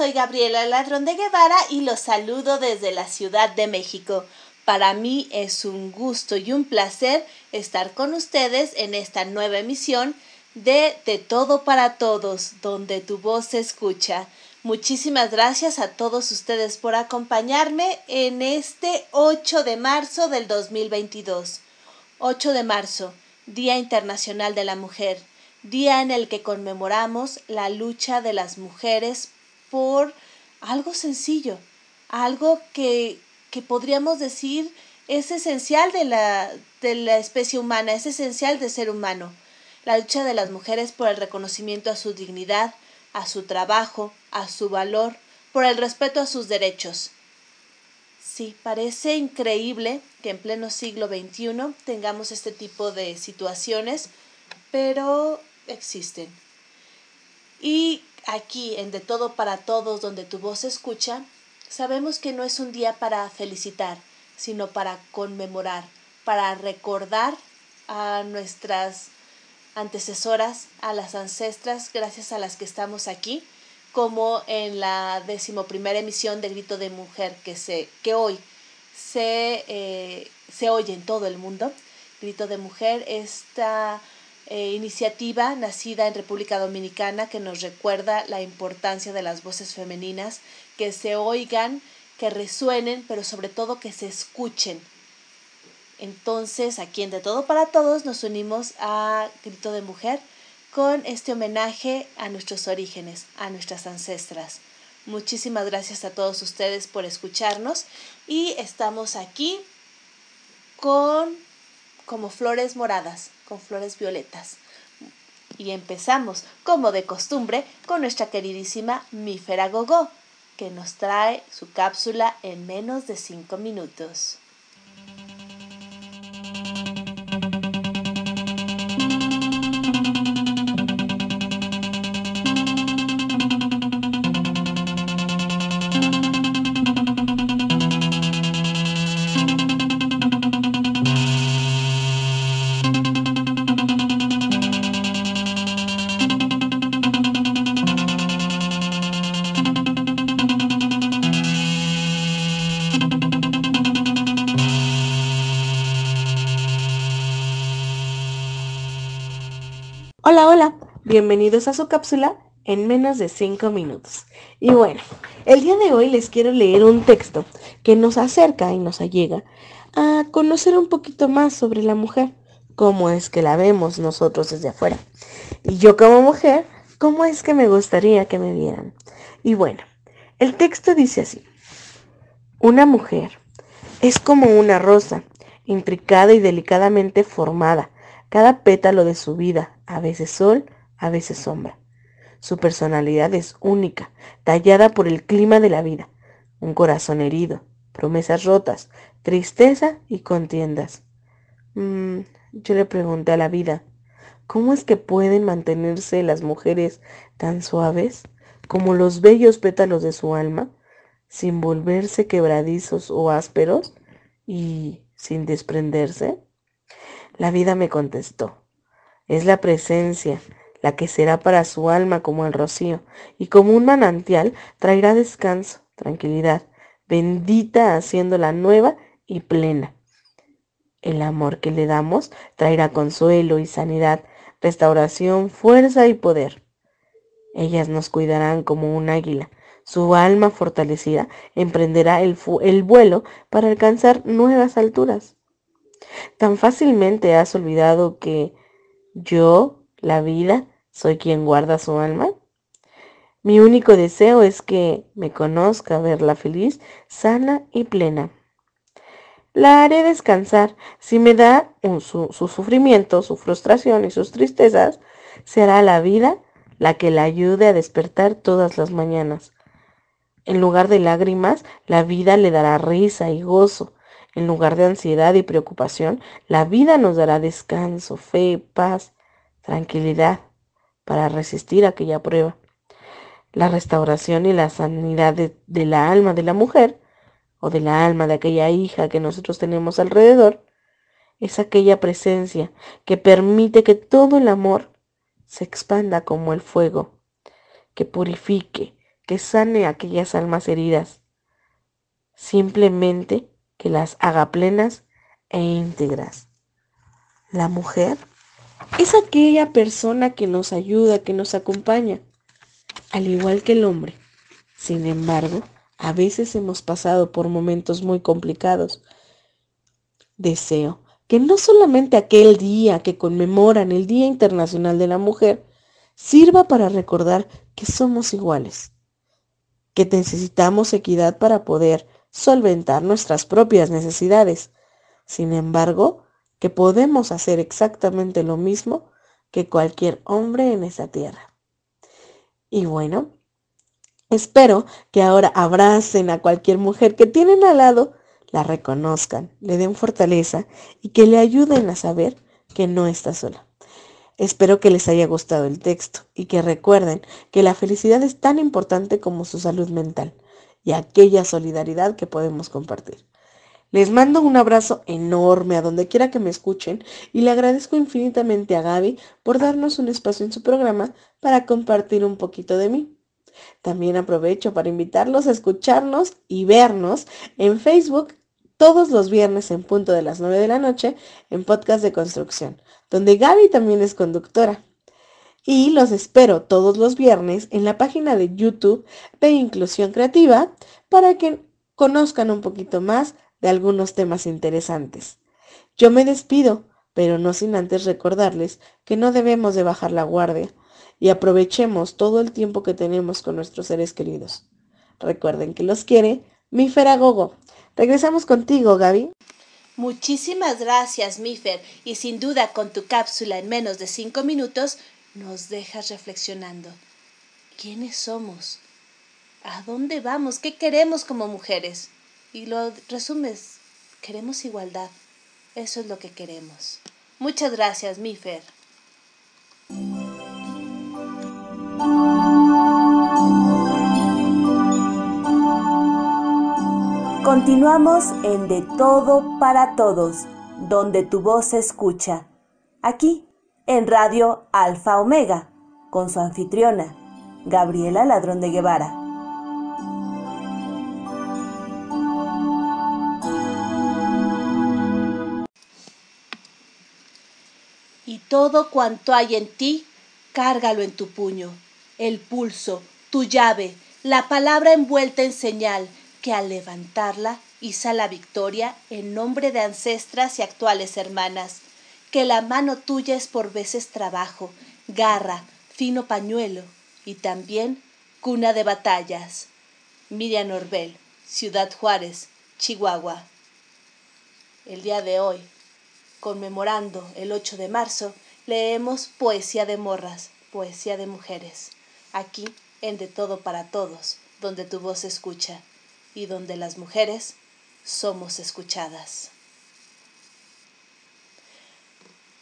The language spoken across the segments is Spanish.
Soy Gabriela Ladrón de Guevara y los saludo desde la Ciudad de México. Para mí es un gusto y un placer estar con ustedes en esta nueva emisión de De Todo para Todos, donde tu voz se escucha. Muchísimas gracias a todos ustedes por acompañarme en este 8 de marzo del 2022. 8 de marzo, Día Internacional de la Mujer día en el que conmemoramos la lucha de las mujeres por algo sencillo, algo que, que podríamos decir es esencial de la, de la especie humana, es esencial de ser humano. La lucha de las mujeres por el reconocimiento a su dignidad, a su trabajo, a su valor, por el respeto a sus derechos. Sí, parece increíble que en pleno siglo XXI tengamos este tipo de situaciones, pero existen. Y aquí, en De Todo para Todos, donde tu voz se escucha, sabemos que no es un día para felicitar, sino para conmemorar, para recordar a nuestras antecesoras, a las ancestras, gracias a las que estamos aquí, como en la decimoprimera emisión de Grito de Mujer que, se, que hoy se, eh, se oye en todo el mundo. Grito de Mujer, esta eh, iniciativa nacida en República Dominicana que nos recuerda la importancia de las voces femeninas, que se oigan, que resuenen, pero sobre todo que se escuchen. Entonces, aquí en De Todo para Todos nos unimos a Grito de Mujer con este homenaje a nuestros orígenes, a nuestras ancestras. Muchísimas gracias a todos ustedes por escucharnos y estamos aquí con como flores moradas con flores violetas. Y empezamos, como de costumbre, con nuestra queridísima Mífera Gogo, que nos trae su cápsula en menos de 5 minutos. Hola, hola, bienvenidos a su cápsula en menos de 5 minutos. Y bueno, el día de hoy les quiero leer un texto que nos acerca y nos allega a conocer un poquito más sobre la mujer, cómo es que la vemos nosotros desde afuera. Y yo como mujer, cómo es que me gustaría que me vieran. Y bueno, el texto dice así, una mujer es como una rosa, intricada y delicadamente formada, cada pétalo de su vida, a veces sol, a veces sombra. Su personalidad es única, tallada por el clima de la vida. Un corazón herido, promesas rotas, tristeza y contiendas. Mm, yo le pregunté a la vida, ¿cómo es que pueden mantenerse las mujeres tan suaves como los bellos pétalos de su alma, sin volverse quebradizos o ásperos y sin desprenderse? La vida me contestó, es la presencia la que será para su alma como el rocío, y como un manantial traerá descanso, tranquilidad, bendita haciéndola nueva y plena. El amor que le damos traerá consuelo y sanidad, restauración, fuerza y poder. Ellas nos cuidarán como un águila. Su alma fortalecida emprenderá el, el vuelo para alcanzar nuevas alturas. Tan fácilmente has olvidado que yo, la vida, soy quien guarda su alma. Mi único deseo es que me conozca, verla feliz, sana y plena. La haré descansar. Si me da su, su, sufrimiento, su frustración y sus tristezas, será la vida la que la ayude a despertar todas las mañanas. En lugar de lágrimas, la vida le dará risa y gozo. En lugar de ansiedad y preocupación, la vida nos dará descanso, fe, paz, tranquilidad para resistir aquella prueba. La restauración y la sanidad de, de, la alma de la mujer o de la alma de aquella hija que nosotros tenemos alrededor es aquella presencia que permite que todo el amor se expanda como el fuego, que purifique, que sane aquellas almas heridas, simplemente que las haga plenas e íntegras. La mujer es aquella persona que nos ayuda, que nos acompaña, al igual que el hombre. Sin embargo, a veces hemos pasado por momentos muy complicados. Deseo que no solamente aquel día que conmemoran el Día Internacional de la Mujer sirva para recordar que somos iguales, que necesitamos equidad para poder solventar nuestras propias necesidades. Sin embargo, que podemos hacer exactamente lo mismo que cualquier hombre en esa tierra. Y bueno, espero que ahora abracen a cualquier mujer que tienen al lado, la reconozcan, le den fortaleza y que le ayuden a saber que no está sola. Espero que les haya gustado el texto y que recuerden que la felicidad es tan importante como su salud mental y aquella solidaridad que podemos compartir. Les mando un abrazo enorme a donde quiera que me escuchen y le agradezco infinitamente a Gaby por darnos un espacio en su programa para compartir un poquito de mí. También aprovecho para invitarlos a escucharnos y vernos en Facebook todos los viernes en punto de las 9 de la noche en Podcast de Construcción, donde Gaby también es conductora. Y los espero todos los viernes en la página de YouTube de Inclusión Creativa para que conozcan un poquito más de algunos temas interesantes. Yo me despido, pero no sin antes recordarles que no debemos de bajar la guardia y aprovechemos todo el tiempo que tenemos con nuestros seres queridos. Recuerden que los quiere mi Feragogo. Regresamos contigo, Gaby. Muchísimas gracias, Mifer, y sin duda con tu cápsula en menos de cinco minutos nos dejas reflexionando. ¿Quiénes somos? ¿A dónde vamos? ¿Qué queremos como mujeres? Y lo resumes, queremos igualdad. Eso es lo que queremos. Muchas gracias, Mifer. Continuamos en De Todo para Todos, donde tu voz se escucha. Aquí, en Radio Alfa Omega, con su anfitriona, Gabriela Ladrón de Guevara. Todo cuanto hay en ti, cárgalo en tu puño, el pulso, tu llave, la palabra envuelta en señal, que al levantarla iza la victoria en nombre de ancestras y actuales hermanas, que la mano tuya es por veces trabajo, garra, fino pañuelo y también cuna de batallas. Miriam Orbel, Ciudad Juárez, Chihuahua. El día de hoy conmemorando el 8 de marzo, leemos Poesía de Morras, Poesía de Mujeres, aquí en De Todo para Todos, donde tu voz escucha y donde las mujeres somos escuchadas.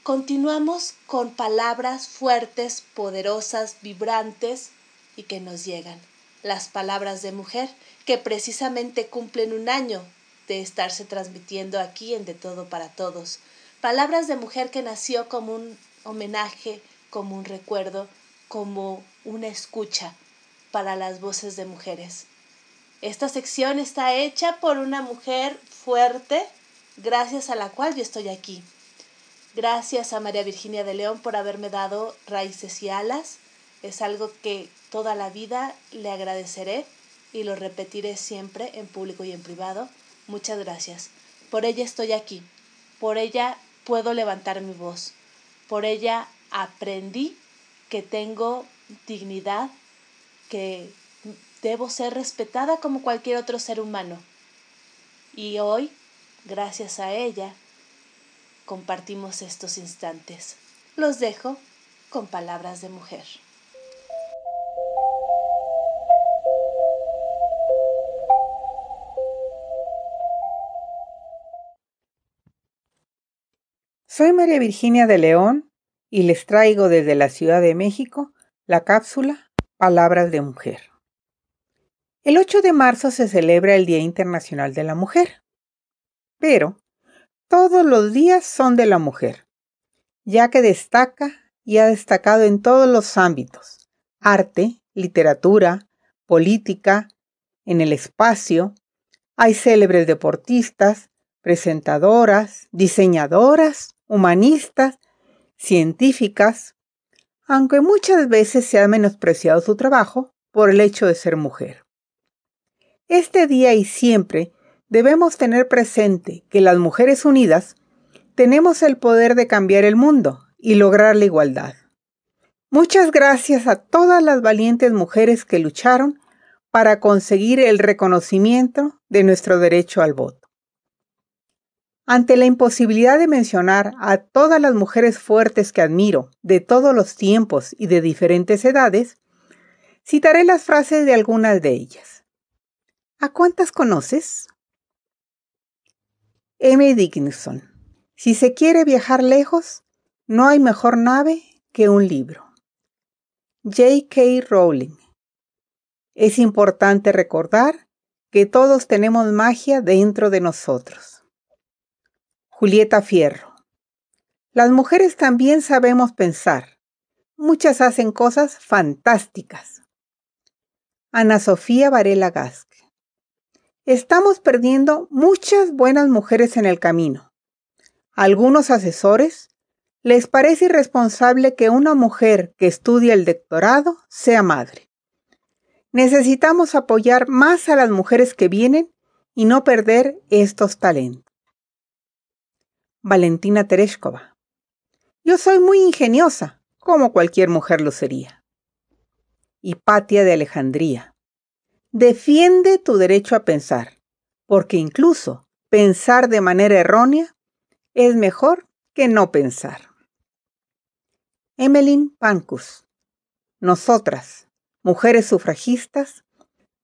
Continuamos con palabras fuertes, poderosas, vibrantes y que nos llegan. Las palabras de mujer que precisamente cumplen un año de estarse transmitiendo aquí en De Todo para Todos, Palabras de mujer que nació como un homenaje, como un recuerdo, como una escucha para las voces de mujeres. Esta sección está hecha por una mujer fuerte, gracias a la cual yo estoy aquí. Gracias a María Virginia de León por haberme dado raíces y alas. Es algo que toda la vida le agradeceré y lo repetiré siempre en público y en privado. Muchas gracias. Por ella estoy aquí. Por ella puedo levantar mi voz. Por ella aprendí que tengo dignidad, que debo ser respetada como cualquier otro ser humano. Y hoy, gracias a ella, compartimos estos instantes. Los dejo con palabras de mujer. Soy María Virginia de León y les traigo desde la Ciudad de México la cápsula Palabras de Mujer. El 8 de marzo se celebra el Día Internacional de la Mujer, pero todos los días son de la mujer, ya que destaca y ha destacado en todos los ámbitos, arte, literatura, política, en el espacio. Hay célebres deportistas, presentadoras, diseñadoras, humanistas, científicas, aunque muchas veces se ha menospreciado su trabajo por el hecho de ser mujer. Este día y siempre debemos tener presente que las mujeres unidas tenemos el poder de cambiar el mundo y lograr la igualdad. Muchas gracias a todas las valientes mujeres que lucharon para conseguir el reconocimiento de nuestro derecho al voto. Ante la imposibilidad de mencionar a todas las mujeres fuertes que admiro, de todos los tiempos y de diferentes edades, citaré las frases de algunas de ellas. ¿A cuántas conoces? M. Dickinson. Si se quiere viajar lejos, no hay mejor nave que un libro. J.K. Rowling. Es importante recordar que todos tenemos magia dentro de nosotros. Julieta Fierro. Las mujeres también sabemos pensar. Muchas hacen cosas fantásticas. Ana Sofía Varela Gasque. Estamos perdiendo muchas buenas mujeres en el camino. algunos asesores les parece irresponsable que una mujer que estudia el doctorado sea madre. Necesitamos apoyar más a las mujeres que vienen y no perder estos talentos. Valentina Tereshkova. Yo soy muy ingeniosa, como cualquier mujer lo sería. Hipatia de Alejandría. Defiende tu derecho a pensar, porque incluso pensar de manera errónea es mejor que no pensar. Emmeline Pancus. Nosotras, mujeres sufragistas,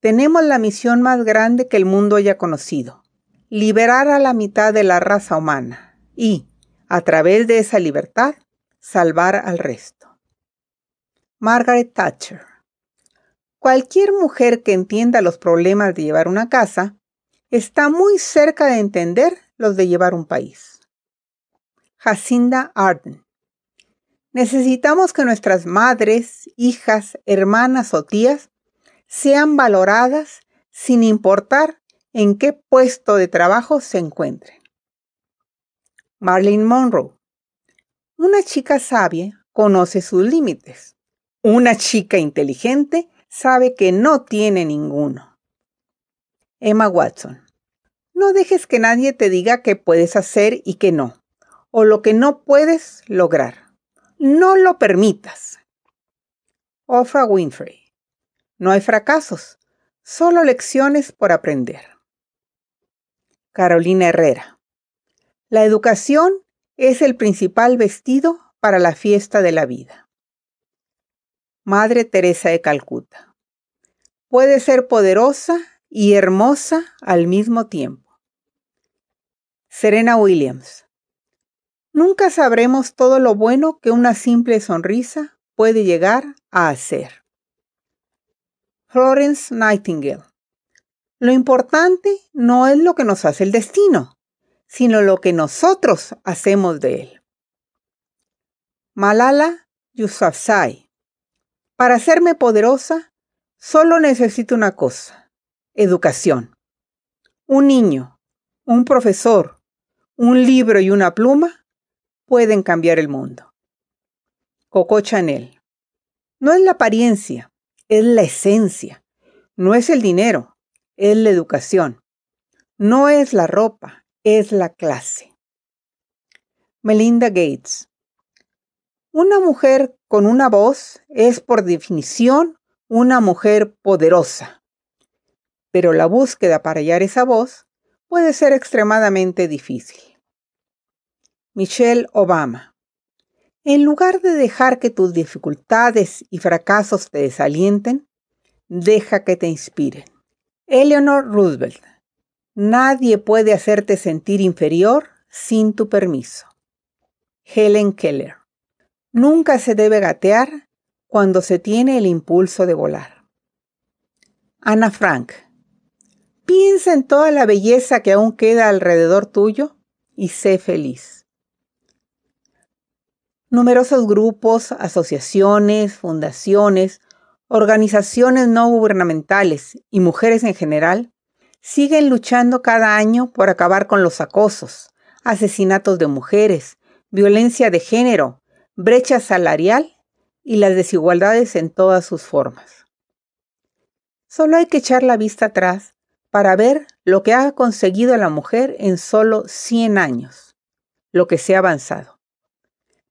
tenemos la misión más grande que el mundo haya conocido, liberar a la mitad de la raza humana y, a través de esa libertad, salvar al resto. Margaret Thatcher. Cualquier mujer que entienda los problemas de llevar una casa está muy cerca de entender los de llevar un país. Jacinda Arden. Necesitamos que nuestras madres, hijas, hermanas o tías sean valoradas sin importar en qué puesto de trabajo se encuentren. Marilyn Monroe. Una chica sabia conoce sus límites. Una chica inteligente sabe que no tiene ninguno. Emma Watson. No dejes que nadie te diga qué puedes hacer y qué no, o lo que no puedes lograr. No lo permitas. Oprah Winfrey. No hay fracasos, solo lecciones por aprender. Carolina Herrera. La educación es el principal vestido para la fiesta de la vida. Madre Teresa de Calcuta. Puede ser poderosa y hermosa al mismo tiempo. Serena Williams. Nunca sabremos todo lo bueno que una simple sonrisa puede llegar a hacer. Florence Nightingale. Lo importante no es lo que nos hace el destino, sino lo que nosotros hacemos de él. Malala Yousafzai. Para hacerme poderosa, solo necesito una cosa, educación. Un niño, un profesor, un libro y una pluma pueden cambiar el mundo. Coco Chanel. No es la apariencia, es la esencia. No es el dinero, es la educación. No es la ropa, es la clase. Melinda Gates. Una mujer con una voz es por definición una mujer poderosa. Pero la búsqueda para hallar esa voz puede ser extremadamente difícil. Michelle Obama. En lugar de dejar que tus dificultades y fracasos te desalienten, deja que te inspiren. Eleanor Roosevelt. Nadie puede hacerte sentir inferior sin tu permiso. Helen Keller. Nunca se debe gatear cuando se tiene el impulso de volar. Ana Frank. Piensa en toda la belleza que aún queda alrededor tuyo y sé feliz. Numerosos grupos, asociaciones, fundaciones, organizaciones no gubernamentales y mujeres en general siguen luchando cada año por acabar con los acosos, asesinatos de mujeres, violencia de género, brecha salarial y las desigualdades en todas sus formas. Solo hay que echar la vista atrás para ver lo que ha conseguido la mujer en solo 100 años, lo que se ha avanzado.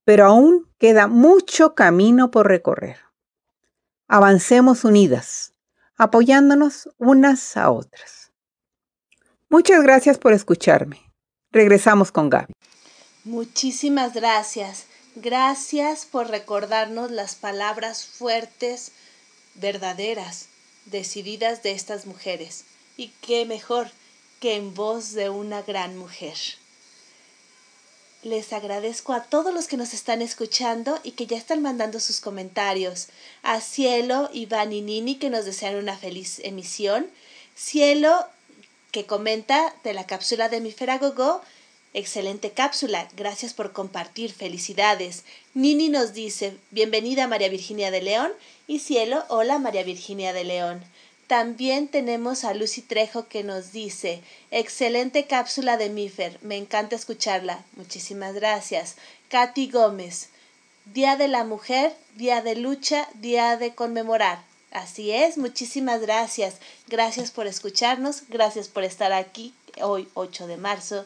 Pero aún queda mucho camino por recorrer. Avancemos unidas, apoyándonos unas a otras. Muchas gracias por escucharme. Regresamos con Gaby. Muchísimas gracias. Gracias por recordarnos las palabras fuertes, verdaderas, decididas de estas mujeres. Y qué mejor que en voz de una gran mujer. Les agradezco a todos los que nos están escuchando y que ya están mandando sus comentarios. A Cielo, Iván y Nini que nos desean una feliz emisión. Cielo que comenta de la cápsula de mi Feragogo. Excelente cápsula, gracias por compartir, felicidades. Nini nos dice, bienvenida María Virginia de León y Cielo, hola María Virginia de León. También tenemos a Lucy Trejo que nos dice, excelente cápsula de Mifer, me encanta escucharla, muchísimas gracias. Katy Gómez, Día de la Mujer, Día de Lucha, Día de Conmemorar. Así es, muchísimas gracias. Gracias por escucharnos, gracias por estar aquí hoy 8 de marzo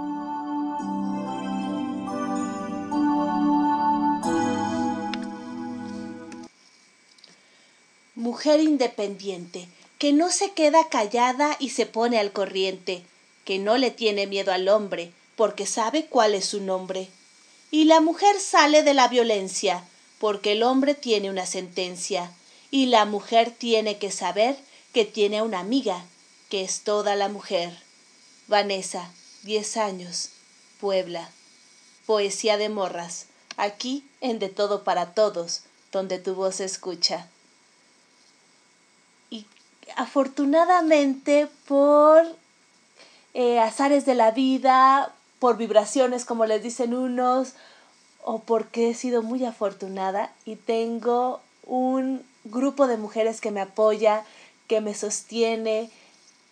Mujer independiente, que no se queda callada y se pone al corriente, que no le tiene miedo al hombre, porque sabe cuál es su nombre. Y la mujer sale de la violencia, porque el hombre tiene una sentencia, y la mujer tiene que saber que tiene una amiga, que es toda la mujer. Vanessa, diez años, Puebla. Poesía de morras, aquí en De Todo para Todos, donde tu voz escucha afortunadamente por eh, azares de la vida, por vibraciones como les dicen unos, o porque he sido muy afortunada y tengo un grupo de mujeres que me apoya, que me sostiene,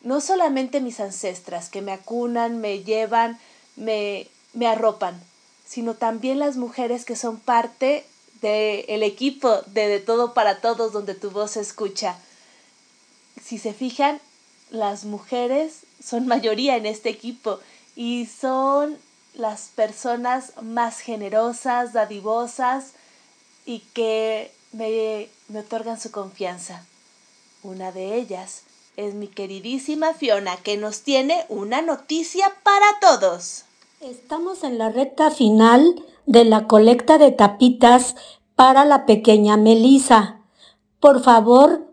no solamente mis ancestras, que me acunan, me llevan, me, me arropan, sino también las mujeres que son parte del equipo de De Todo para Todos, donde tu voz se escucha si se fijan, las mujeres son mayoría en este equipo y son las personas más generosas, dadivosas y que me, me otorgan su confianza. Una de ellas es mi queridísima Fiona, que nos tiene una noticia para todos. Estamos en la recta final de la colecta de tapitas para la pequeña Melisa. Por favor,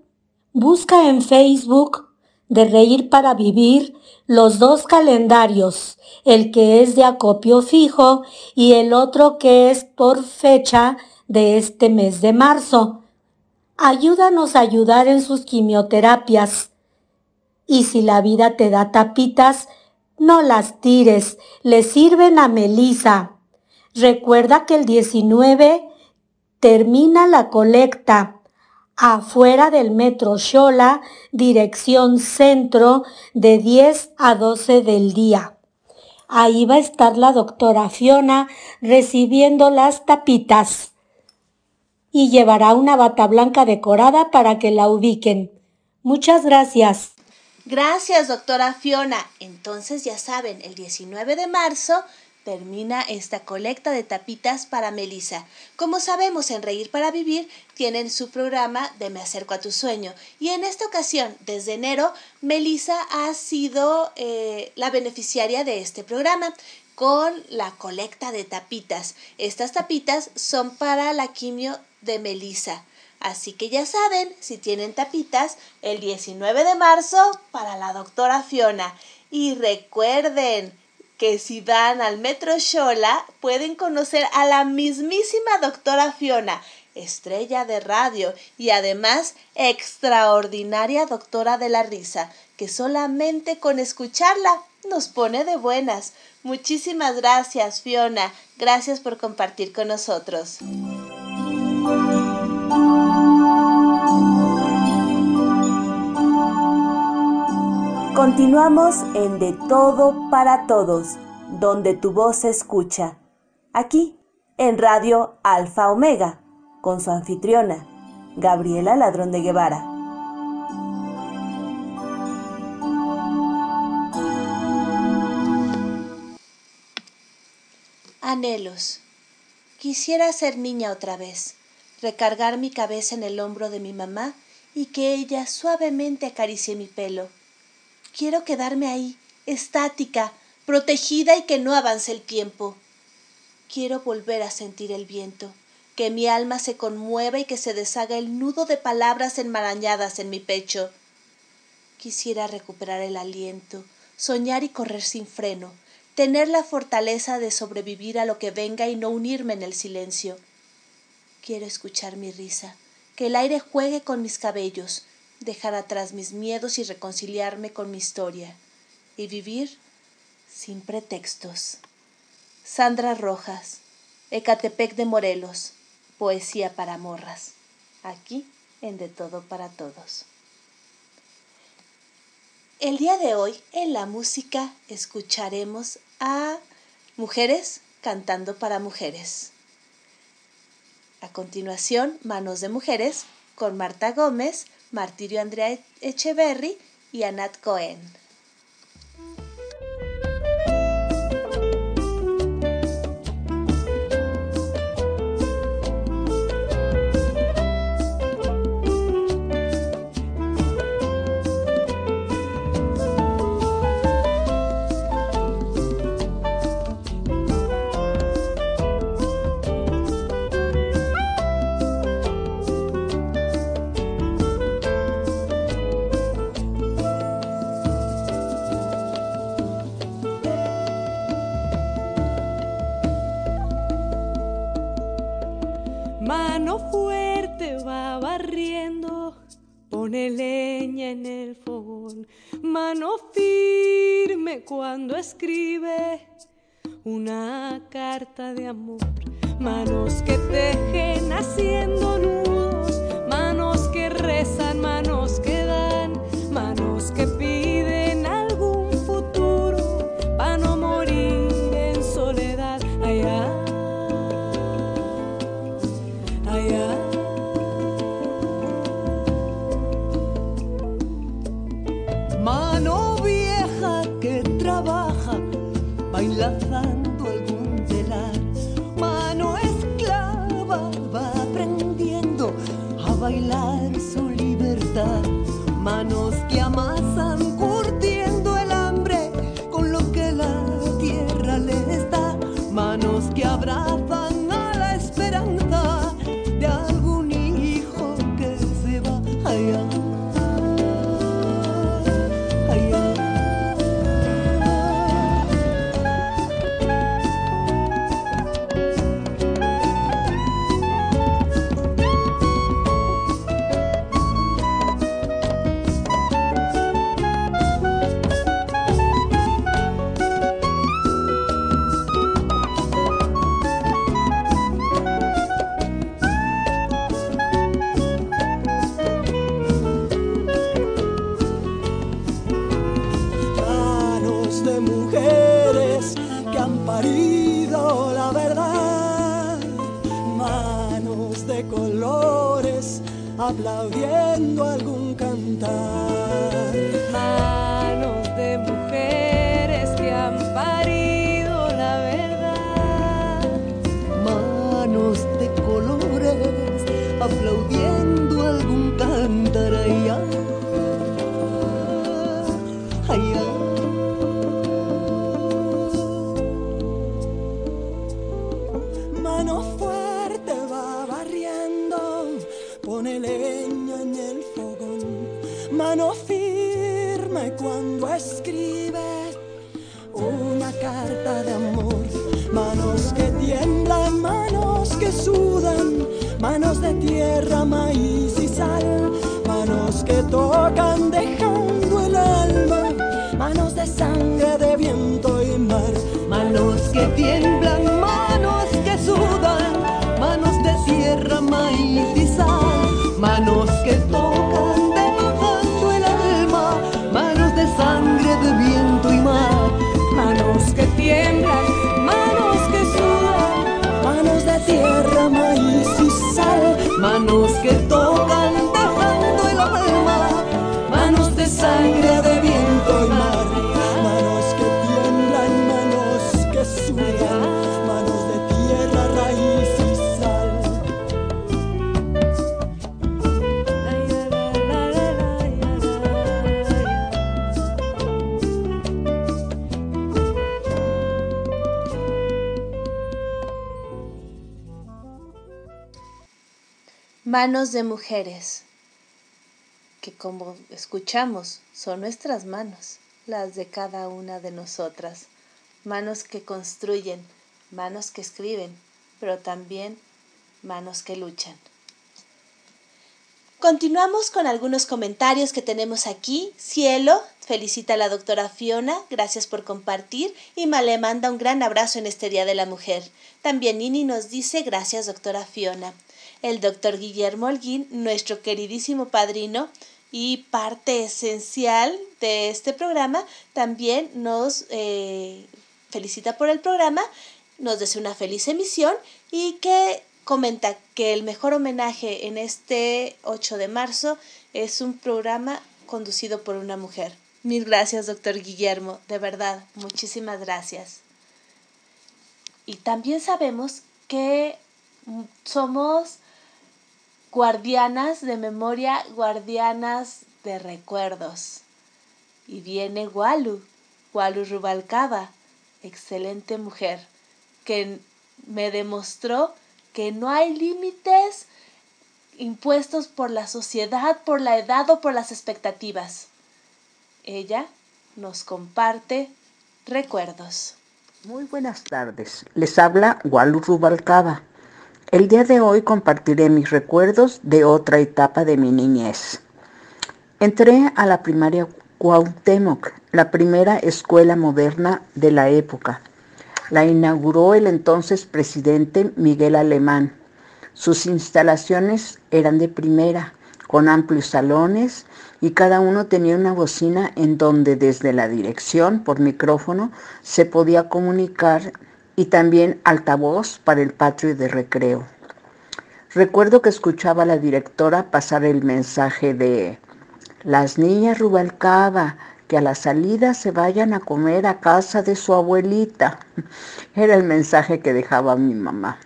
Busca en Facebook de Reír para Vivir los dos calendarios, el que es de acopio fijo y el otro que es por fecha de este mes de marzo. Ayúdanos a ayudar en sus quimioterapias. Y si la vida te da tapitas, no las tires, le sirven a Melisa. Recuerda que el 19 termina la colecta afuera del metro Xola, dirección centro, de 10 a 12 del día. Ahí va a estar la doctora Fiona recibiendo las tapitas y llevará una bata blanca decorada para que la ubiquen. Muchas gracias. Gracias, doctora Fiona. Entonces ya saben, el 19 de marzo termina esta colecta de tapitas para Melisa. Como sabemos, en Reír para Vivir tienen su programa de Me acerco a tu sueño. Y en esta ocasión, desde enero, Melisa ha sido eh, la beneficiaria de este programa con la colecta de tapitas. Estas tapitas son para la quimio de Melisa. Así que ya saben, si tienen tapitas, el 19 de marzo para la doctora Fiona. Y recuerden, que si van al Metro Shola pueden conocer a la mismísima doctora Fiona, estrella de radio y además extraordinaria doctora de la risa, que solamente con escucharla nos pone de buenas. Muchísimas gracias, Fiona. Gracias por compartir con nosotros. Continuamos en De Todo para Todos, donde tu voz se escucha. Aquí, en Radio Alfa Omega, con su anfitriona, Gabriela Ladrón de Guevara. Anhelos. Quisiera ser niña otra vez, recargar mi cabeza en el hombro de mi mamá y que ella suavemente acaricie mi pelo Quiero quedarme ahí, estática, protegida y que no avance el tiempo. Quiero volver a sentir el viento, que mi alma se conmueva y que se deshaga el nudo de palabras enmarañadas en mi pecho. Quisiera recuperar el aliento, soñar y correr sin freno, tener la fortaleza de sobrevivir a lo que venga y no unirme en el silencio. Quiero escuchar mi risa, que el aire juegue con mis cabellos, dejar atrás mis miedos y reconciliarme con mi historia y vivir sin pretextos. Sandra Rojas, Ecatepec de Morelos, Poesía para Morras, aquí en De Todo para Todos. El día de hoy en la música escucharemos a mujeres cantando para mujeres. A continuación, Manos de Mujeres con Marta Gómez, Martirio Andrea Echeverry y Anat Cohen. Una carta de amor. Manos que tejen haciendo nudos, manos que rezan, manos que sal, manos que tocan Manos de mujeres, que como escuchamos son nuestras manos, las de cada una de nosotras. Manos que construyen, manos que escriben, pero también manos que luchan. Continuamos con algunos comentarios que tenemos aquí. Cielo felicita a la doctora Fiona, gracias por compartir y le manda un gran abrazo en este Día de la Mujer. También Nini nos dice gracias doctora Fiona. El doctor Guillermo Holguín, nuestro queridísimo padrino y parte esencial de este programa, también nos eh, felicita por el programa, nos desea una feliz emisión y que comenta que el mejor homenaje en este 8 de marzo es un programa conducido por una mujer. Mil gracias, doctor Guillermo, de verdad, muchísimas gracias. Y también sabemos que somos guardianas de memoria, guardianas de recuerdos. Y viene Walu, Walu Rubalcaba, excelente mujer, que me demostró que no hay límites impuestos por la sociedad, por la edad o por las expectativas. Ella nos comparte recuerdos. Muy buenas tardes. Les habla Walu Rubalcaba. El día de hoy compartiré mis recuerdos de otra etapa de mi niñez. Entré a la primaria Cuauhtémoc, la primera escuela moderna de la época. La inauguró el entonces presidente Miguel Alemán. Sus instalaciones eran de primera, con amplios salones y cada uno tenía una bocina en donde desde la dirección por micrófono se podía comunicar y también altavoz para el patio de recreo. Recuerdo que escuchaba a la directora pasar el mensaje de las niñas Rubalcaba, que a la salida se vayan a comer a casa de su abuelita. Era el mensaje que dejaba mi mamá.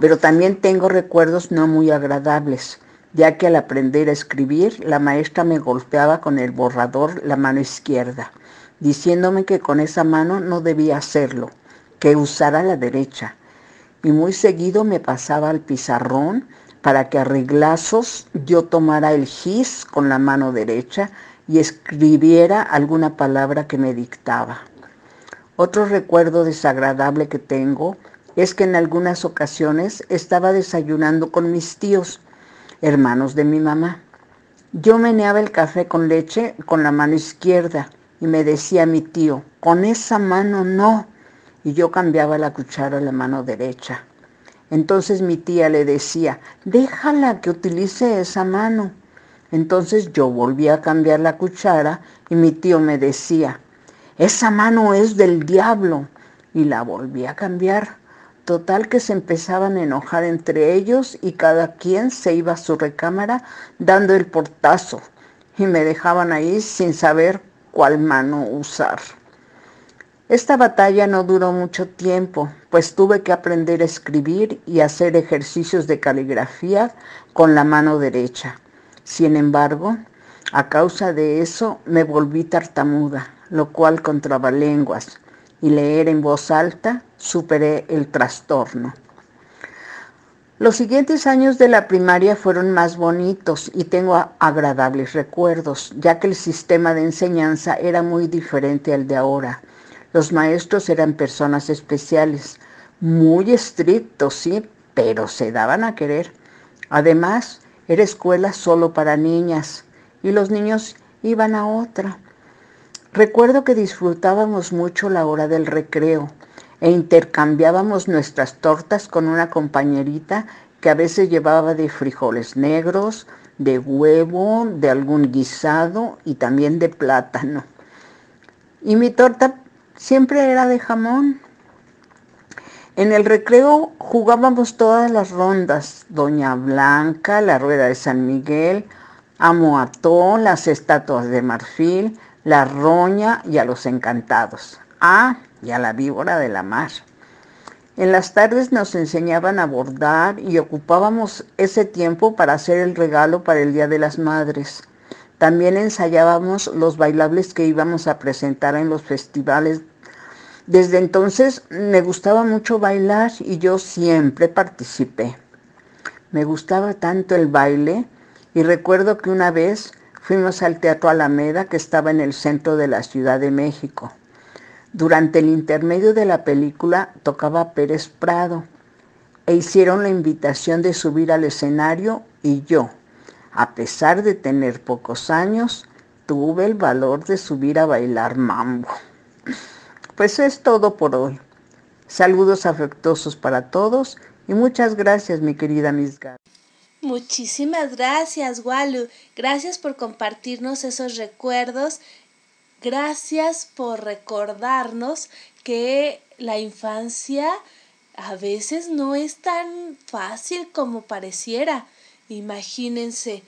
Pero también tengo recuerdos no muy agradables, ya que al aprender a escribir, la maestra me golpeaba con el borrador la mano izquierda, diciéndome que con esa mano no debía hacerlo, que usara la derecha. Y muy seguido me pasaba al pizarrón para que a reglazos yo tomara el gis con la mano derecha y escribiera alguna palabra que me dictaba. Otro recuerdo desagradable que tengo es que en algunas ocasiones estaba desayunando con mis tíos, hermanos de mi mamá. Yo meneaba el café con leche con la mano izquierda y me decía mi tío, con esa mano no. Y yo cambiaba la cuchara a la mano derecha. Entonces mi tía le decía, déjala que utilice esa mano. Entonces yo volví a cambiar la cuchara y mi tío me decía, esa mano es del diablo. Y la volví a cambiar. Total que se empezaban a enojar entre ellos y cada quien se iba a su recámara dando el portazo y me dejaban ahí sin saber cuál mano usar. Esta batalla no duró mucho tiempo, pues tuve que aprender a escribir y hacer ejercicios de caligrafía con la mano derecha. Sin embargo, a causa de eso me volví tartamuda, lo cual con trabalenguas y leer en voz alta superé el trastorno. Los siguientes años de la primaria fueron más bonitos y tengo agradables recuerdos, ya que el sistema de enseñanza era muy diferente al de ahora. Los maestros eran personas especiales, muy estrictos, sí, pero se daban a querer. Además, era escuela solo para niñas y los niños iban a otra. Recuerdo que disfrutábamos mucho la hora del recreo e intercambiábamos nuestras tortas con una compañerita que a veces llevaba de frijoles negros, de huevo, de algún guisado y también de plátano. Y mi torta siempre era de jamón. En el recreo jugábamos todas las rondas, Doña Blanca, la Rueda de San Miguel, Amoató, las estatuas de marfil, la roña y a los encantados. Ah, y a la víbora de la mar. En las tardes nos enseñaban a bordar y ocupábamos ese tiempo para hacer el regalo para el Día de las Madres. También ensayábamos los bailables que íbamos a presentar en los festivales. Desde entonces me gustaba mucho bailar y yo siempre participé. Me gustaba tanto el baile y recuerdo que una vez fuimos al Teatro Alameda que estaba en el centro de la Ciudad de México. Durante el intermedio de la película tocaba Pérez Prado e hicieron la invitación de subir al escenario y yo, a pesar de tener pocos años, tuve el valor de subir a bailar mambo. Pues es todo por hoy. Saludos afectuosos para todos y muchas gracias mi querida Misga. Muchísimas gracias, Walu. Gracias por compartirnos esos recuerdos Gracias por recordarnos que la infancia a veces no es tan fácil como pareciera. Imagínense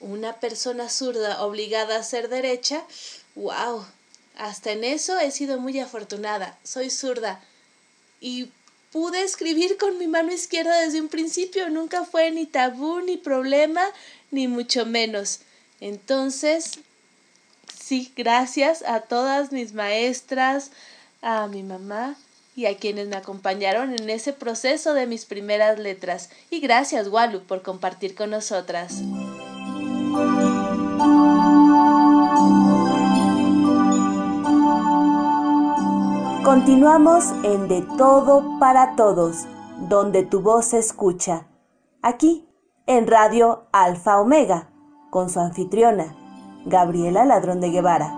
una persona zurda obligada a ser derecha. ¡Wow! Hasta en eso he sido muy afortunada. Soy zurda. Y pude escribir con mi mano izquierda desde un principio. Nunca fue ni tabú, ni problema, ni mucho menos. Entonces, Sí, gracias a todas mis maestras, a mi mamá y a quienes me acompañaron en ese proceso de mis primeras letras. Y gracias, Walu, por compartir con nosotras. Continuamos en De Todo para Todos, donde tu voz se escucha. Aquí, en Radio Alfa Omega, con su anfitriona, Gabriela Ladrón de Guevara.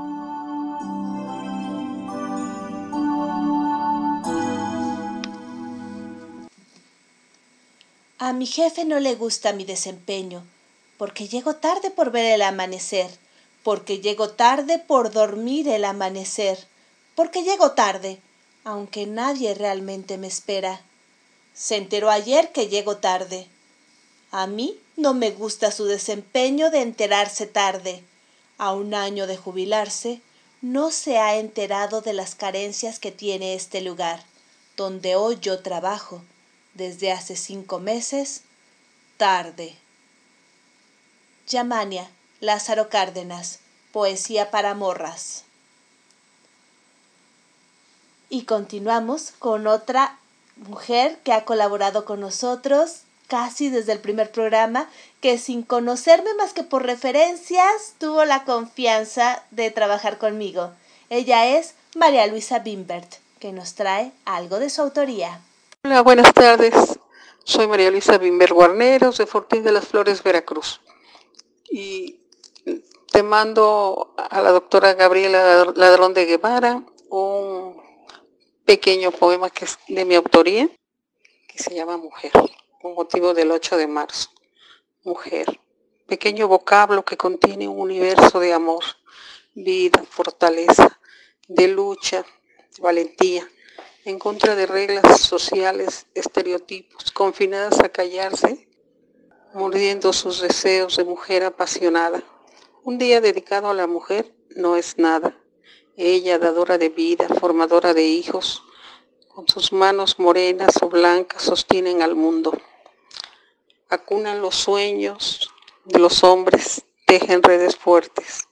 A mi jefe no le gusta mi desempeño, porque llego tarde por ver el amanecer, porque llego tarde por dormir el amanecer, porque llego tarde, aunque nadie realmente me espera. Se enteró ayer que llego tarde. A mí no me gusta su desempeño de enterarse tarde a un año de jubilarse, no se ha enterado de las carencias que tiene este lugar, donde hoy yo trabajo, desde hace cinco meses, tarde. Yamania, Lázaro Cárdenas, Poesía para Morras. Y continuamos con otra mujer que ha colaborado con nosotros casi desde el primer programa, que sin conocerme más que por referencias, tuvo la confianza de trabajar conmigo. Ella es María Luisa Bimbert, que nos trae algo de su autoría. Hola, buenas tardes. Soy María Luisa Bimbert Guarneros, de Fortín de las Flores, Veracruz. Y te mando a la doctora Gabriela Ladrón de Guevara un pequeño poema que es de mi autoría, que se llama Mujer motivo del 8 de marzo. Mujer, pequeño vocablo que contiene un universo de amor, vida, fortaleza, de lucha, valentía, en contra de reglas sociales, estereotipos, confinadas a callarse, mordiendo sus deseos de mujer apasionada. Un día dedicado a la mujer no es nada. Ella, dadora de vida, formadora de hijos, con sus manos morenas o blancas sostienen al mundo acunan los sueños de los hombres, tejen redes fuertes,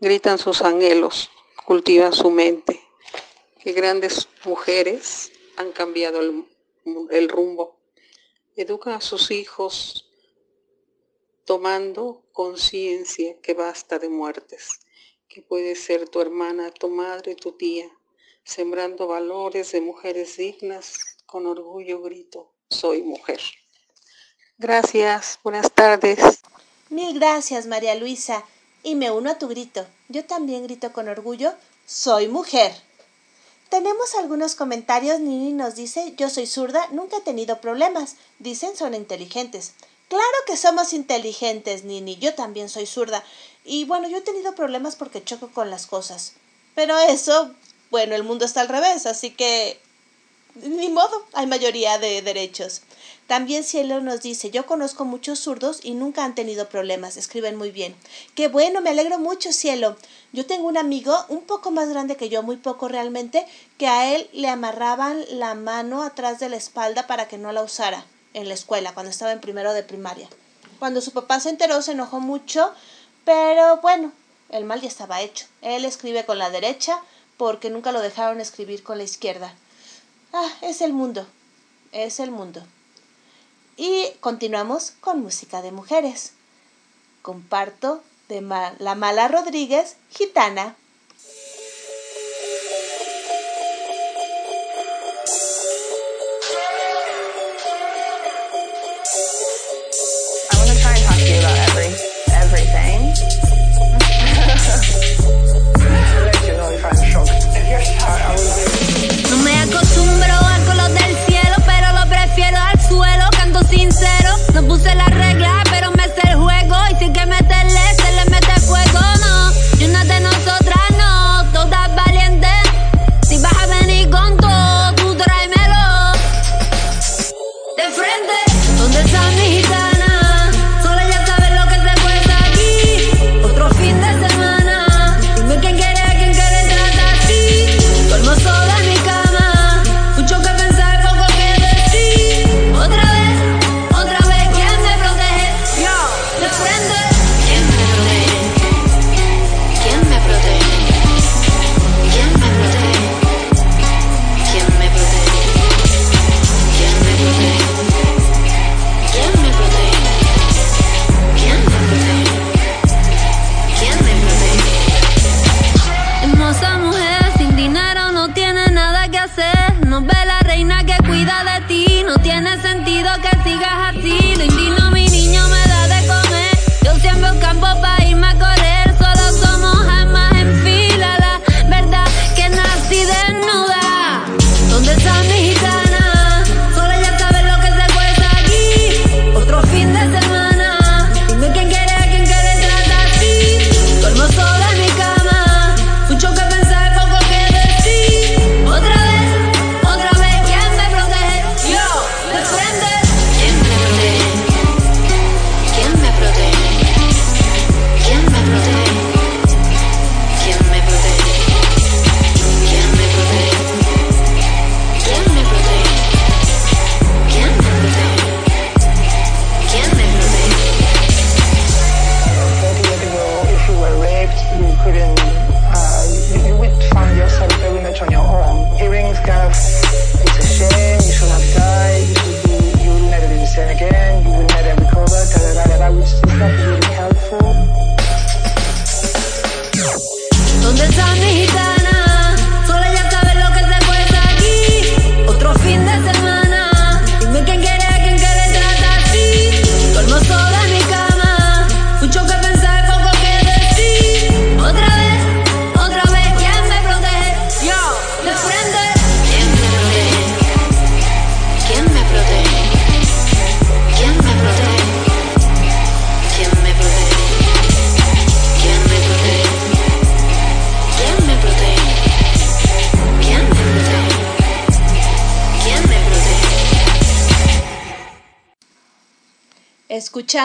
gritan sus anhelos, cultivan su mente. Qué grandes mujeres han cambiado el, el rumbo educa a sus hijos tomando conciencia que basta de muertes, que puede ser tu hermana, tu madre, tu tía, sembrando valores de mujeres dignas, con orgullo grito, soy mujer. Gracias, buenas tardes. Mil gracias, María Luisa. Y me uno a tu grito. Yo también grito con orgullo, soy mujer. Tenemos algunos comentarios. Nini nos dice, yo soy zurda, nunca he tenido problemas. Dicen, son inteligentes. Claro que somos inteligentes, Nini. Yo también soy zurda. Y bueno, yo he tenido problemas porque choco con las cosas. Pero eso, bueno, el mundo está al revés, así que ni modo, hay mayoría de derechos. También Cielo nos dice, yo conozco muchos zurdos y nunca han tenido problemas, escriben muy bien. Qué bueno, me alegro mucho, Cielo. Yo tengo un amigo un poco más grande que yo, muy poco realmente, que a él le amarraban la mano atrás de la espalda para que no la usara en la escuela, cuando estaba en primero de primaria. Cuando su papá se enteró, se enojó mucho, pero bueno, el mal ya estaba hecho. Él escribe con la derecha porque nunca lo dejaron escribir con la izquierda. Ah, es el mundo, es el mundo. Y continuamos con música de mujeres. Comparto de La Mala Rodríguez, Gitana.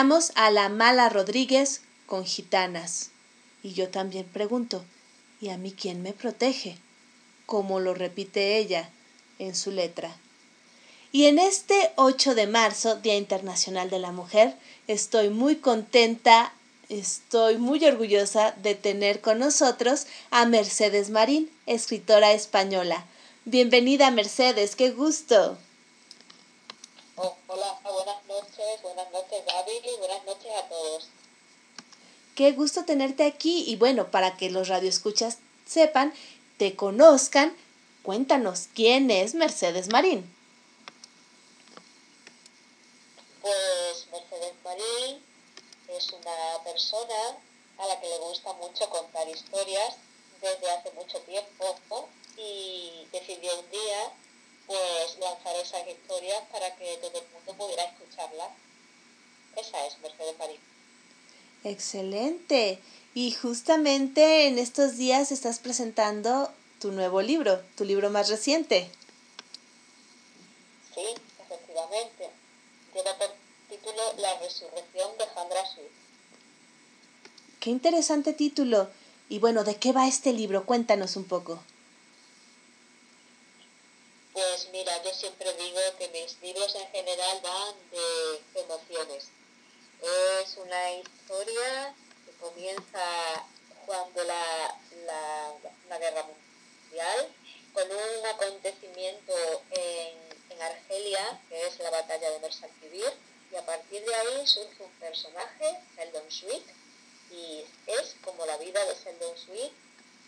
A la mala Rodríguez con gitanas. Y yo también pregunto, ¿y a mí quién me protege? Como lo repite ella en su letra. Y en este 8 de marzo, Día Internacional de la Mujer, estoy muy contenta, estoy muy orgullosa de tener con nosotros a Mercedes Marín, escritora española. Bienvenida Mercedes, qué gusto. Oh, hola, buenas noches, buenas noches Gaby y buenas noches a todos. Qué gusto tenerte aquí y bueno, para que los radioescuchas sepan, te conozcan, cuéntanos, ¿quién es Mercedes Marín? Pues Mercedes Marín es una persona a la que le gusta mucho contar historias desde hace mucho tiempo y decidió un día pues lanzar esas historias para que todo el mundo pudiera escucharlas. Esa es Mercedes Marín. Excelente. Y justamente en estos días estás presentando tu nuevo libro, tu libro más reciente. Sí, efectivamente. Lleva por título La resurrección de Sandra Swift. Qué interesante título. Y bueno, ¿de qué va este libro? Cuéntanos un poco. Pues mira, yo siempre digo que mis libros en general van de emociones. Es una historia que comienza cuando la, la, la Guerra Mundial, con un acontecimiento en, en Argelia, que es la batalla de Mersalkibir, y a partir de ahí surge un personaje, Sheldon Sweet, y es como la vida de Sheldon Sweet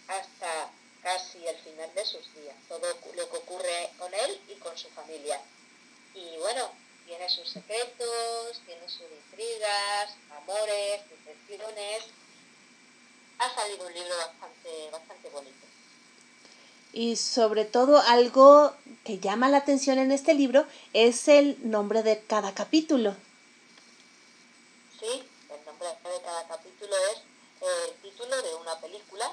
hasta casi el final de sus días, todo lo que ocurre con él y con su familia. Y bueno, tiene sus secretos, tiene sus intrigas, amores, decepciones. Ha salido un libro bastante, bastante bonito. Y sobre todo algo que llama la atención en este libro es el nombre de cada capítulo. Sí, el nombre de cada capítulo es el título de una película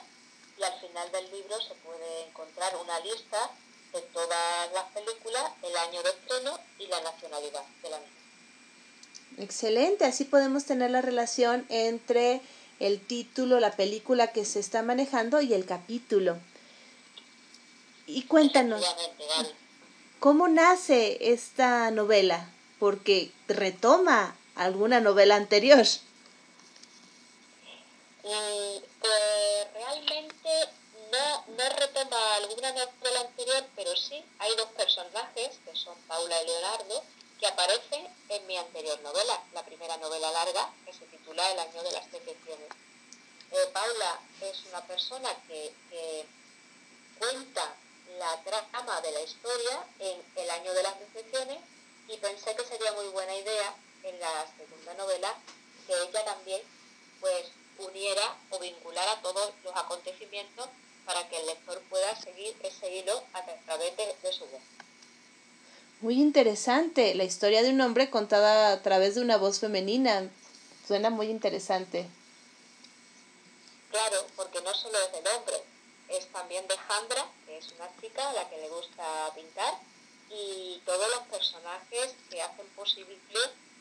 y al final del libro se puede encontrar una lista de todas las películas, el año de estreno y la nacionalidad de la misma. Excelente, así podemos tener la relación entre el título, la película que se está manejando y el capítulo. Y cuéntanos, ¿cómo nace esta novela? Porque retoma alguna novela anterior. Y pues realmente no, no retoma alguna novela anterior, pero sí hay dos personajes, que son Paula y Leonardo, que aparecen en mi anterior novela, la primera novela larga, que se titula El año de las decepciones. Eh, Paula es una persona que cuenta la trama de la historia en El año de las decepciones y pensé que sería muy buena idea en la segunda novela que ella también pues uniera o vinculara todos los acontecimientos para que el lector pueda seguir ese hilo a través de, de su voz. Muy interesante, la historia de un hombre contada a través de una voz femenina. Suena muy interesante. Claro, porque no solo es del hombre, es también de Jandra, que es una chica a la que le gusta pintar, y todos los personajes que hacen posible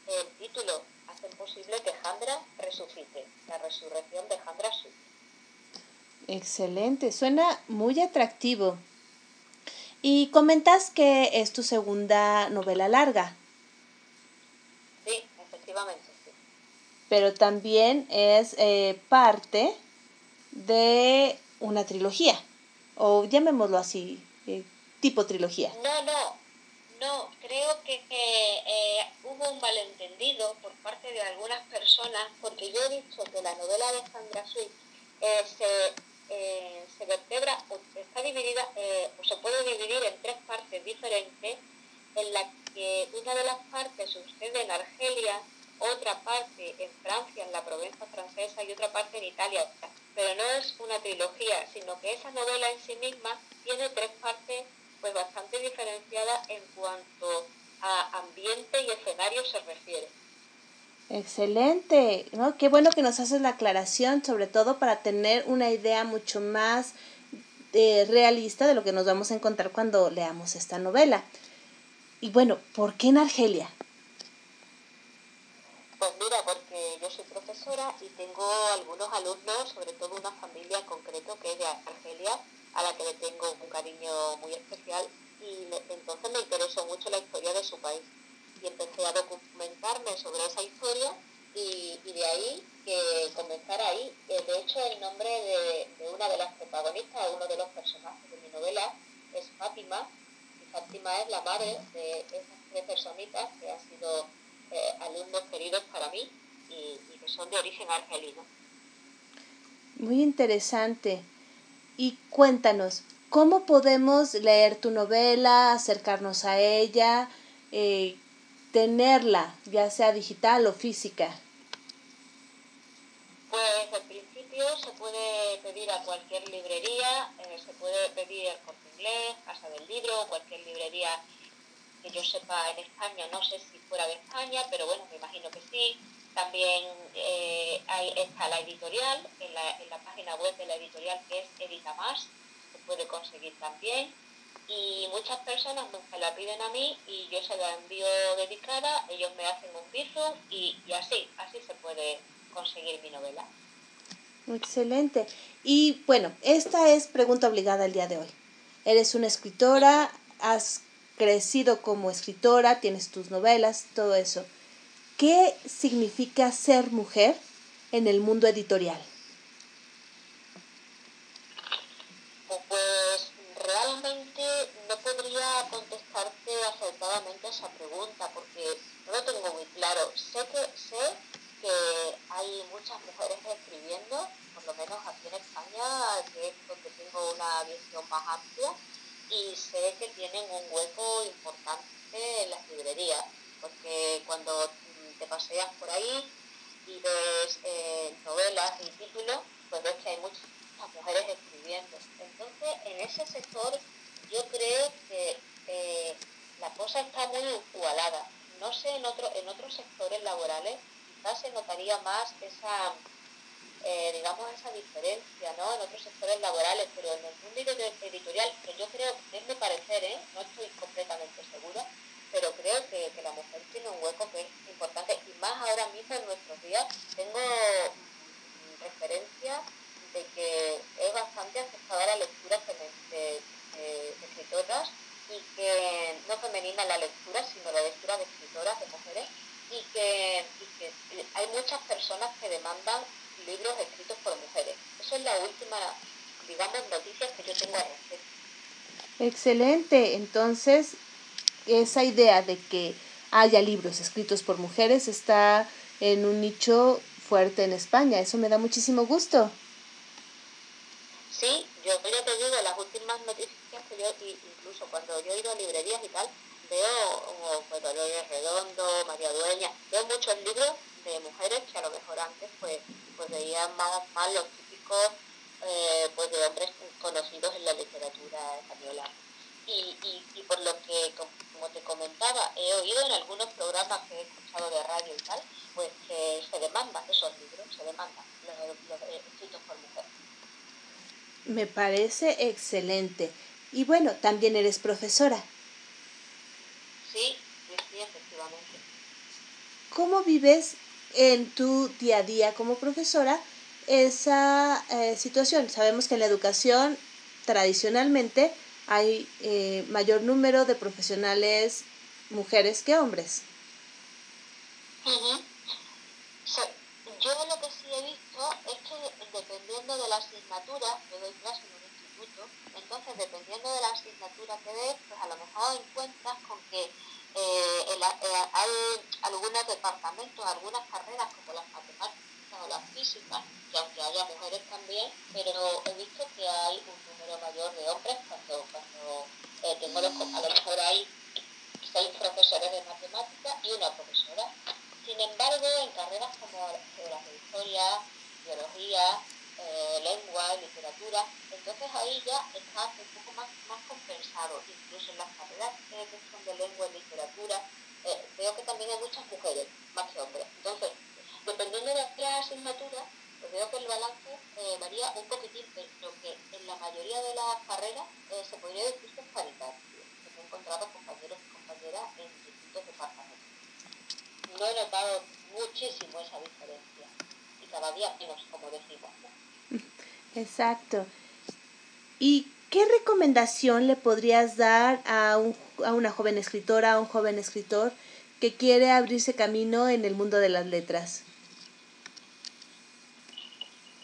el título, hacen posible que Jandra resucite, la resurrección de Jandra Swift. Excelente, suena muy atractivo. Y comentas que es tu segunda novela larga, Sí, efectivamente, sí. pero también es eh, parte de una trilogía, o llamémoslo así, eh, tipo trilogía. No, no, no, creo que, que, eh, hubo un malentendido por parte de algunas personas, porque yo he dicho que la novela de Sandra Swift eh, se, eh, se vertebra o está dividida, eh, o se puede dividir en tres partes diferentes, en la que una de las partes sucede en Argelia, otra parte en Francia, en la Provenza francesa, y otra parte en Italia. Pero no es una trilogía, sino que esa novela en sí misma tiene tres partes pues bastante diferenciadas en cuanto a ambiente y escenario se refiere. Excelente, ¿no? Qué bueno que nos haces la aclaración, sobre todo para tener una idea mucho más eh, realista de lo que nos vamos a encontrar cuando leamos esta novela. Y bueno, ¿por qué en Argelia? Pues mira, porque yo soy profesora y tengo algunos alumnos, sobre todo una familia en concreto que es de Argelia, a la que le tengo un cariño muy especial y entonces me interesó mucho la historia de su país y empecé a documentarme sobre esa historia y, y de ahí que comenzara ahí. De hecho, el nombre de, una de las protagonistas, uno de los personajes de mi novela, es Fátima y Fátima es la madre de esa tres personitas que han sido eh, alumnos queridos para mí y que son de origen argelino. Muy interesante. Y cuéntanos, ¿cómo podemos leer tu novela, acercarnos a ella, eh, tenerla, ya sea digital o física? Pues al principio se puede pedir a cualquier librería, eh, se puede pedir Corte Inglés, Casa del Libro, cualquier librería que yo sepa en España, no sé si fuera de España, pero bueno, me imagino que sí. También eh, hay, está la editorial, en la, en la página web de la editorial que es Edita Más, se puede conseguir también. Y muchas personas me la piden a mí y yo se la envío dedicada, ellos me hacen un piso y, y así, así se puede conseguir mi novela. Excelente. Y bueno, esta es pregunta obligada el día de hoy. Eres una escritora, has crecido como escritora, tienes tus novelas, todo eso. ¿Qué significa ser mujer en el mundo editorial? Pues realmente no podría contestarte acertadamente esa pregunta porque no lo tengo muy claro. Sé que sé que hay muchas mujeres escribiendo, por lo menos aquí en España, que es donde tengo una visión más amplia, y sé que tienen un hueco importante en las librerías, porque cuando te paseas por ahí y ves eh, novelas y títulos, pues ves que hay muchas mujeres escribiendo. Entonces, en ese sector yo creo que eh, la cosa está muy igualada. No sé en, otro, en otros sectores laborales quizás se notaría más esa, eh, digamos, esa diferencia ¿no? en otros sectores laborales, pero en el mundo editorial, que yo creo, es mi parecer, ¿eh? no estoy completamente segura, pero creo que, que, la mujer tiene un hueco que es importante y más ahora mismo en nuestros días tengo referencia de que es bastante aceptada la lectura de, de, escritoras y que no femenina la lectura, sino la lectura de escritoras, de mujeres, y que, y que hay muchas personas que demandan libros escritos por mujeres. Eso es la última, digamos, noticia que yo tengo al respecto. Excelente, entonces esa idea de que haya libros escritos por mujeres está en un nicho fuerte en España. Eso me da muchísimo gusto. Sí, yo ya te digo, las últimas noticias que yo, incluso cuando yo he ido a librerías y tal, veo pues, Dolores Redondo, María Dueña, veo muchos libros de mujeres que a lo mejor antes pues, pues veían más, más los típicos eh, pues de hombres conocidos en la literatura española. Y, y, y por lo que, como te comentaba, he oído en algunos programas que he escuchado de radio y tal, pues que se demandan esos libros, se demandan los, los escritos por mujeres. Me parece excelente. Y bueno, también eres profesora. Sí, sí, sí, efectivamente. ¿Cómo vives en tu día a día como profesora esa eh, situación? Sabemos que en la educación tradicionalmente hay eh, mayor número de profesionales mujeres que hombres. Uh -huh. so, yo lo que sí he visto es que dependiendo de la asignatura, yo doy clase en un instituto, entonces dependiendo de la asignatura que des, pues a lo mejor encuentras con que eh, eh, hay algunos departamentos, algunas carreras como las matemáticas o las físicas, que aunque haya mujeres también, pero he visto que hay un número mayor de hombres cuando, cuando eh, tengo los, a lo mejor hay seis profesores de matemáticas y una profesora. Sin embargo, en carreras como geografía, historia, biología, eh, lengua, literatura, entonces ahí ya está un poco más, más compensado. Incluso en las carreras eh, que son de lengua y literatura, eh, veo que también hay muchas mujeres, más que hombres. Entonces, dependiendo de la asignatura, pues veo que el balance eh, varía un poquitín, pero que en la mayoría de las carreras eh, se podría decir que es paritario. he encontrado compañeros y compañeras en distintos departamentos. No he notado muchísimo esa diferencia y cada día menos, como decimos. Exacto. ¿Y qué recomendación le podrías dar a, un, a una joven escritora, a un joven escritor que quiere abrirse camino en el mundo de las letras?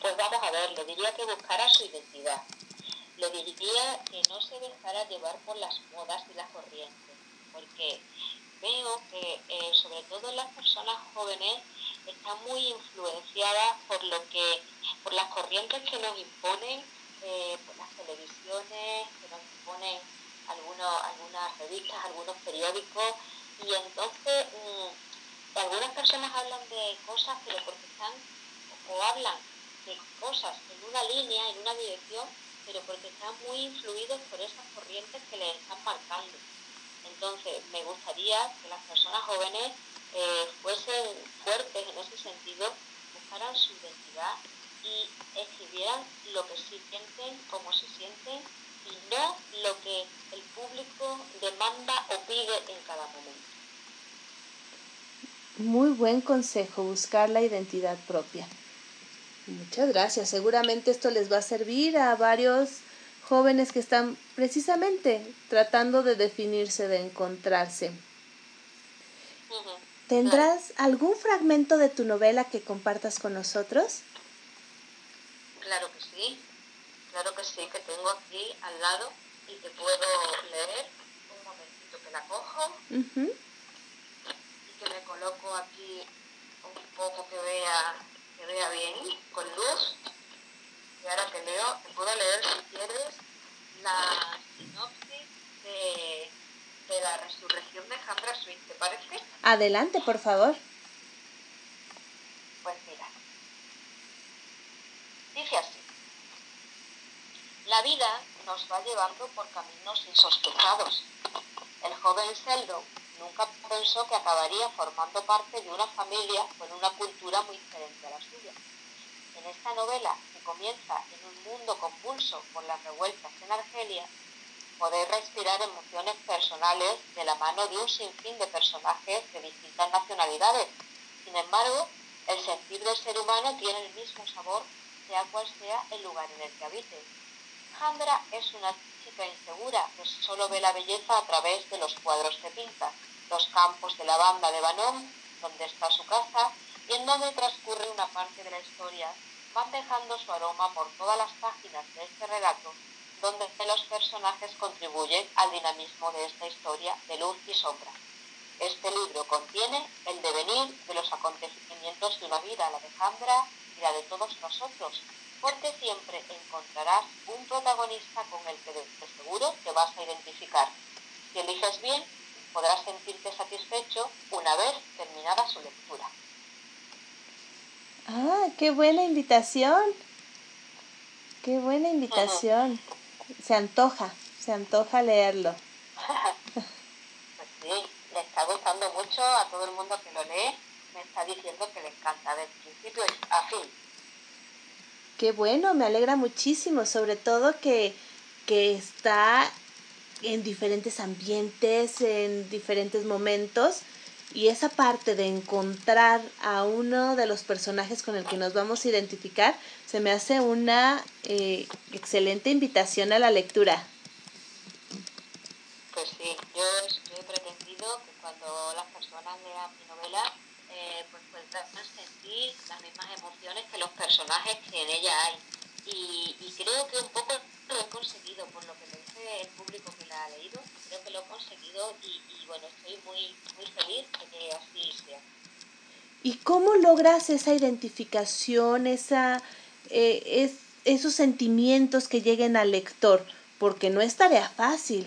Pues vamos a ver, le diría que buscara su identidad. Le diría que no se dejara llevar por las modas y las corrientes, porque veo que eh, sobre todo las personas jóvenes están muy influenciadas por lo que, por las corrientes que nos imponen, eh, por las televisiones, que nos imponen algunos, algunas revistas, algunos periódicos, y entonces mm, algunas personas hablan de cosas, pero porque están, o hablan cosas en una línea, en una dirección, pero porque están muy influidos por esas corrientes que les están marcando. Entonces, me gustaría que las personas jóvenes eh, fuesen fuertes en ese sentido, buscaran su identidad y escribieran lo que sí sienten, cómo se sienten y no lo que el público demanda o pide en cada momento. Muy buen consejo, buscar la identidad propia. Muchas gracias. Seguramente esto les va a servir a varios jóvenes que están precisamente tratando de definirse, de encontrarse. ¿Tendrás algún fragmento de tu novela que compartas con nosotros? Claro que sí, claro que sí, que tengo aquí al lado y que puedo leer. Un momentito que la cojo y que me coloco aquí un poco que vea que vea bien, con luz. Y ahora te leo, te puedo leer si quieres la sinopsis de, de la resurrección de Jandra Swift, ¿te parece? Adelante, por favor. Pues mira, dice así. La vida nos va llevando por caminos insospechados. El joven Sheldon nunca pensó que acabaría formando parte de una familia con una cultura muy diferente a la suya. En esta novela, que comienza en un mundo convulso por las revueltas en Argelia, podéis respirar emociones personales de la mano de un sinfín de personajes de distintas nacionalidades. Sin embargo, el sentir del ser humano tiene el mismo sabor, sea cual sea el lugar en el que habite. Es una insegura que solo ve la belleza a través de los cuadros que pinta, los campos de la banda de Banón, donde está su casa, y en donde transcurre una parte de la historia, van dejando su aroma por todas las páginas de este relato, donde los personajes contribuyen al dinamismo de esta historia de luz y sombra. Este libro contiene el devenir de los acontecimientos de una vida, la de Jandra y la de todos nosotros, porque siempre encontrarás un protagonista con el que de seguro te vas a identificar. Si eliges bien, podrás sentirte satisfecho una vez terminada su lectura. Ah, qué buena invitación. Qué buena invitación. Se antoja, se antoja leerlo. pues sí, le está gustando mucho a todo el mundo que lo lee. Me está diciendo que le encanta de principio a fin. Qué bueno, me alegra muchísimo, sobre todo que, que está en diferentes ambientes, en diferentes momentos. Y esa parte de encontrar a uno de los personajes con el que nos vamos a identificar se me hace una eh, excelente invitación a la lectura. Pues sí, yo, he pretendido que cuando las personas lean mi novela, eh, pues puedan sentir las mismas emociones que los personajes que en ella hay. Y, y creo que un poco lo he conseguido, por lo que me dice el público que la ha leído, creo que lo he conseguido y, y bueno, estoy muy, muy feliz de que así sea. ¿Y cómo logras esa identificación, esa, eh, es, esos sentimientos que lleguen al lector? Porque no es tarea fácil.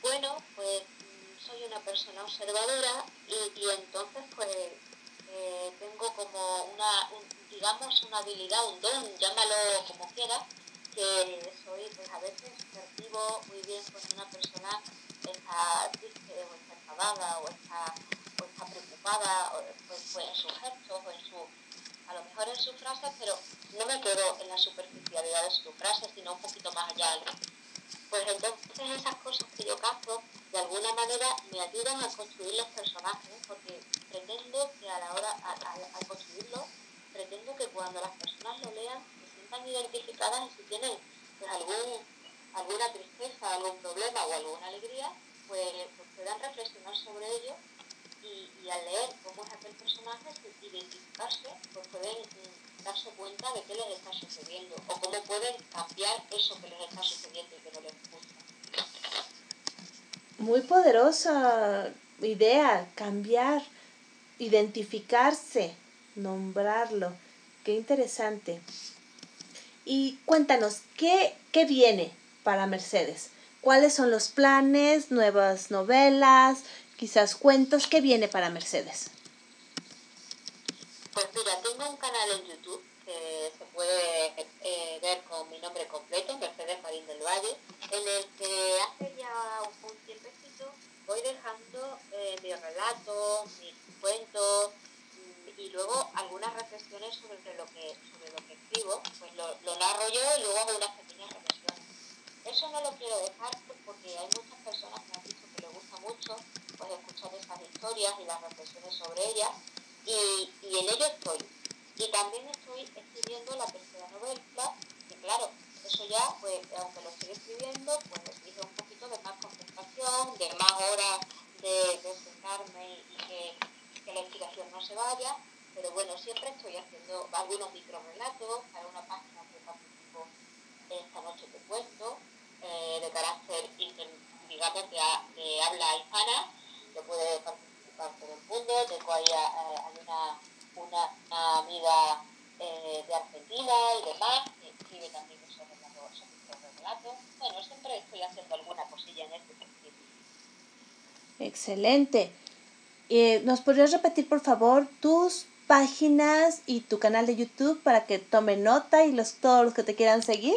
Bueno, pues mm, soy una persona observadora y, y entonces pues eh, tengo como una, un, digamos, una habilidad, un don, llámalo como quieras, que soy, pues a veces percibo muy bien cuando una persona está triste o está enfadada o está, preocupada, o, pues, pues en sus gestos o en su, a lo mejor en sus frases, pero no me quedo en la superficialidad de sus frases, sino un poquito más allá. Pues entonces esas cosas que yo capto, de alguna manera me ayudan a construir los personajes, porque pretendo que a la hora, al construirlo, pretendo que cuando las personas lo lean se sientan identificadas y si tienen pues, algún, alguna tristeza, algún problema o alguna alegría, pues, pues puedan reflexionar sobre ello y, y, al leer cómo es aquel personaje, identificarse, pues pueden darse cuenta de qué les está sucediendo o cómo pueden cambiar eso que les está sucediendo y que no les gusta. Muy poderosa idea, cambiar, identificarse, nombrarlo. Qué interesante. Y cuéntanos, ¿qué, qué viene para Mercedes? ¿Cuáles son los planes, nuevas novelas, quizás cuentos? ¿Qué viene para Mercedes? Pues mira, tengo un canal en YouTube que se puede eh, ver con mi nombre completo, Mercedes Marín del Valle, en el que hace ya un, un tiempecito voy dejando eh, mis relatos, mis cuentos y luego algunas reflexiones sobre lo que, sobre lo que escribo, pues lo, lo narro yo y luego hago unas pequeñas reflexiones. Eso no lo quiero dejar porque hay muchas personas que han dicho que les gusta mucho pues, escuchar estas historias y las reflexiones sobre ellas y, y en ello estoy. Y también estoy escribiendo la tercera novela, que claro, eso ya, pues aunque lo estoy escribiendo, pues exige un poquito de más concentración, de más horas de, de y que, que la inspiración no se vaya, pero bueno, siempre estoy haciendo algunos microrelatos para una página que participo esta noche te cuento, eh, de carácter, digamos, de, de habla hispana, que puede participar todo el mundo. Tengo ahí hay una, una, una amiga eh, de Argentina y demás, que escribe también esos relatos, esos microrelatos. Bueno, siempre estoy haciendo alguna cosilla en este. Excelente. Eh, ¿Nos podrías repetir, por favor, tus páginas y tu canal de YouTube para que tomen nota y los, todos los que te quieran seguir?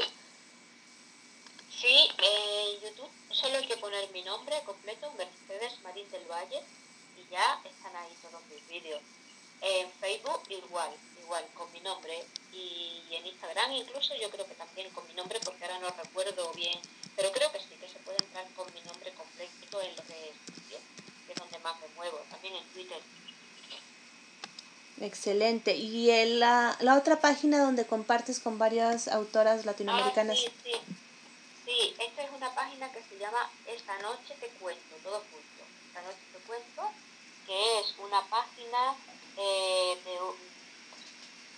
Sí, eh, YouTube solo hay que poner mi nombre completo, Mercedes Marín del Valle, y ya están ahí todos mis vídeos. En Facebook igual, igual, con mi nombre. Y, en Instagram incluso yo creo que también con mi nombre, porque ahora no recuerdo bien, pero creo que sí, que se puede entrar con mi nombre completo en los de que es donde más me muevo. También en Twitter. Excelente. ¿Y el, la, la otra página donde compartes con varias autoras latinoamericanas? Ah, sí, sí. Sí, esta es una página que se llama Esta noche te cuento, todo junto. Esta noche te cuento, que es una página eh,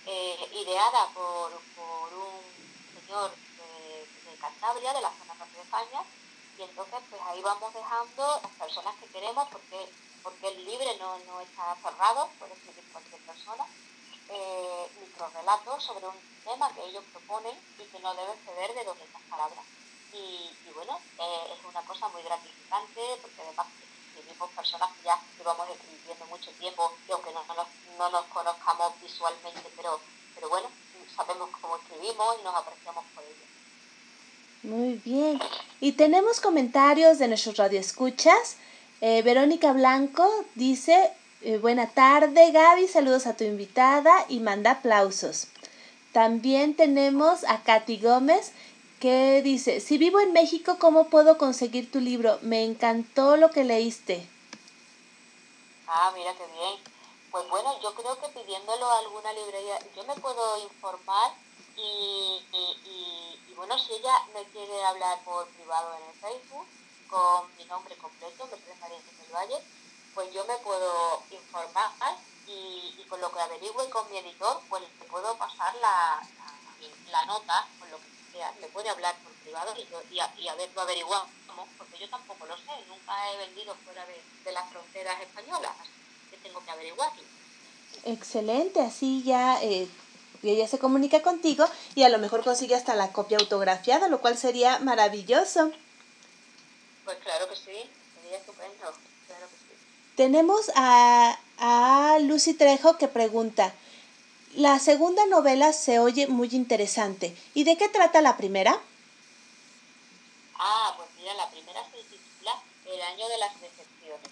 eh, ideada por, por un señor de, de Cantabria, de la zona norte de España, y entonces pues ahí vamos dejando las personas que queremos, porque, porque el libre no, no está cerrado, puede escribir cualquier persona, eh, microrelatos sobre un tema que ellos proponen y que no debe ceder de 200 palabras. Y, y bueno, eh, es una cosa muy gratificante porque además escribimos personas que ya llevamos escribiendo mucho tiempo y aunque no, no no nos conozcamos visualmente, pero, pero bueno, sabemos cómo escribimos y nos apreciamos por ello. Muy bien. Y tenemos comentarios de nuestros radioescuchas. Eh, Verónica Blanco dice, eh, buena tarde Gaby, saludos a tu invitada y manda aplausos. También tenemos a Katy Gómez que dice, si vivo en México, ¿cómo puedo conseguir tu libro? Me encantó lo que leíste. Ah, mira qué bien. Pues bueno, yo creo que pidiéndolo a alguna librería, yo me puedo informar y, y, bueno, si ella me quiere hablar por privado en el Facebook con mi nombre completo, Mercedes María del Valle, pues yo me puedo informar y, y con lo que averigüe con mi editor, pues le puedo pasar la, la nota, con lo que sea, me puede hablar por privado y, yo- y, a, y a ver, lo averiguamos, porque yo tampoco lo sé, nunca he vendido fuera de, de las fronteras españolas, así que tengo que averiguarlo. Excelente, así ya eh, ella se comunica contigo y a lo mejor consigue hasta la copia autografiada, lo cual sería maravilloso. Pues claro que sí, sería estupendo, claro que sí. Tenemos a, a Lucy Trejo que pregunta, la segunda novela se oye muy interesante. ¿Y de qué trata la primera? Ah, pues mira, la primera se titula El año de las decepciones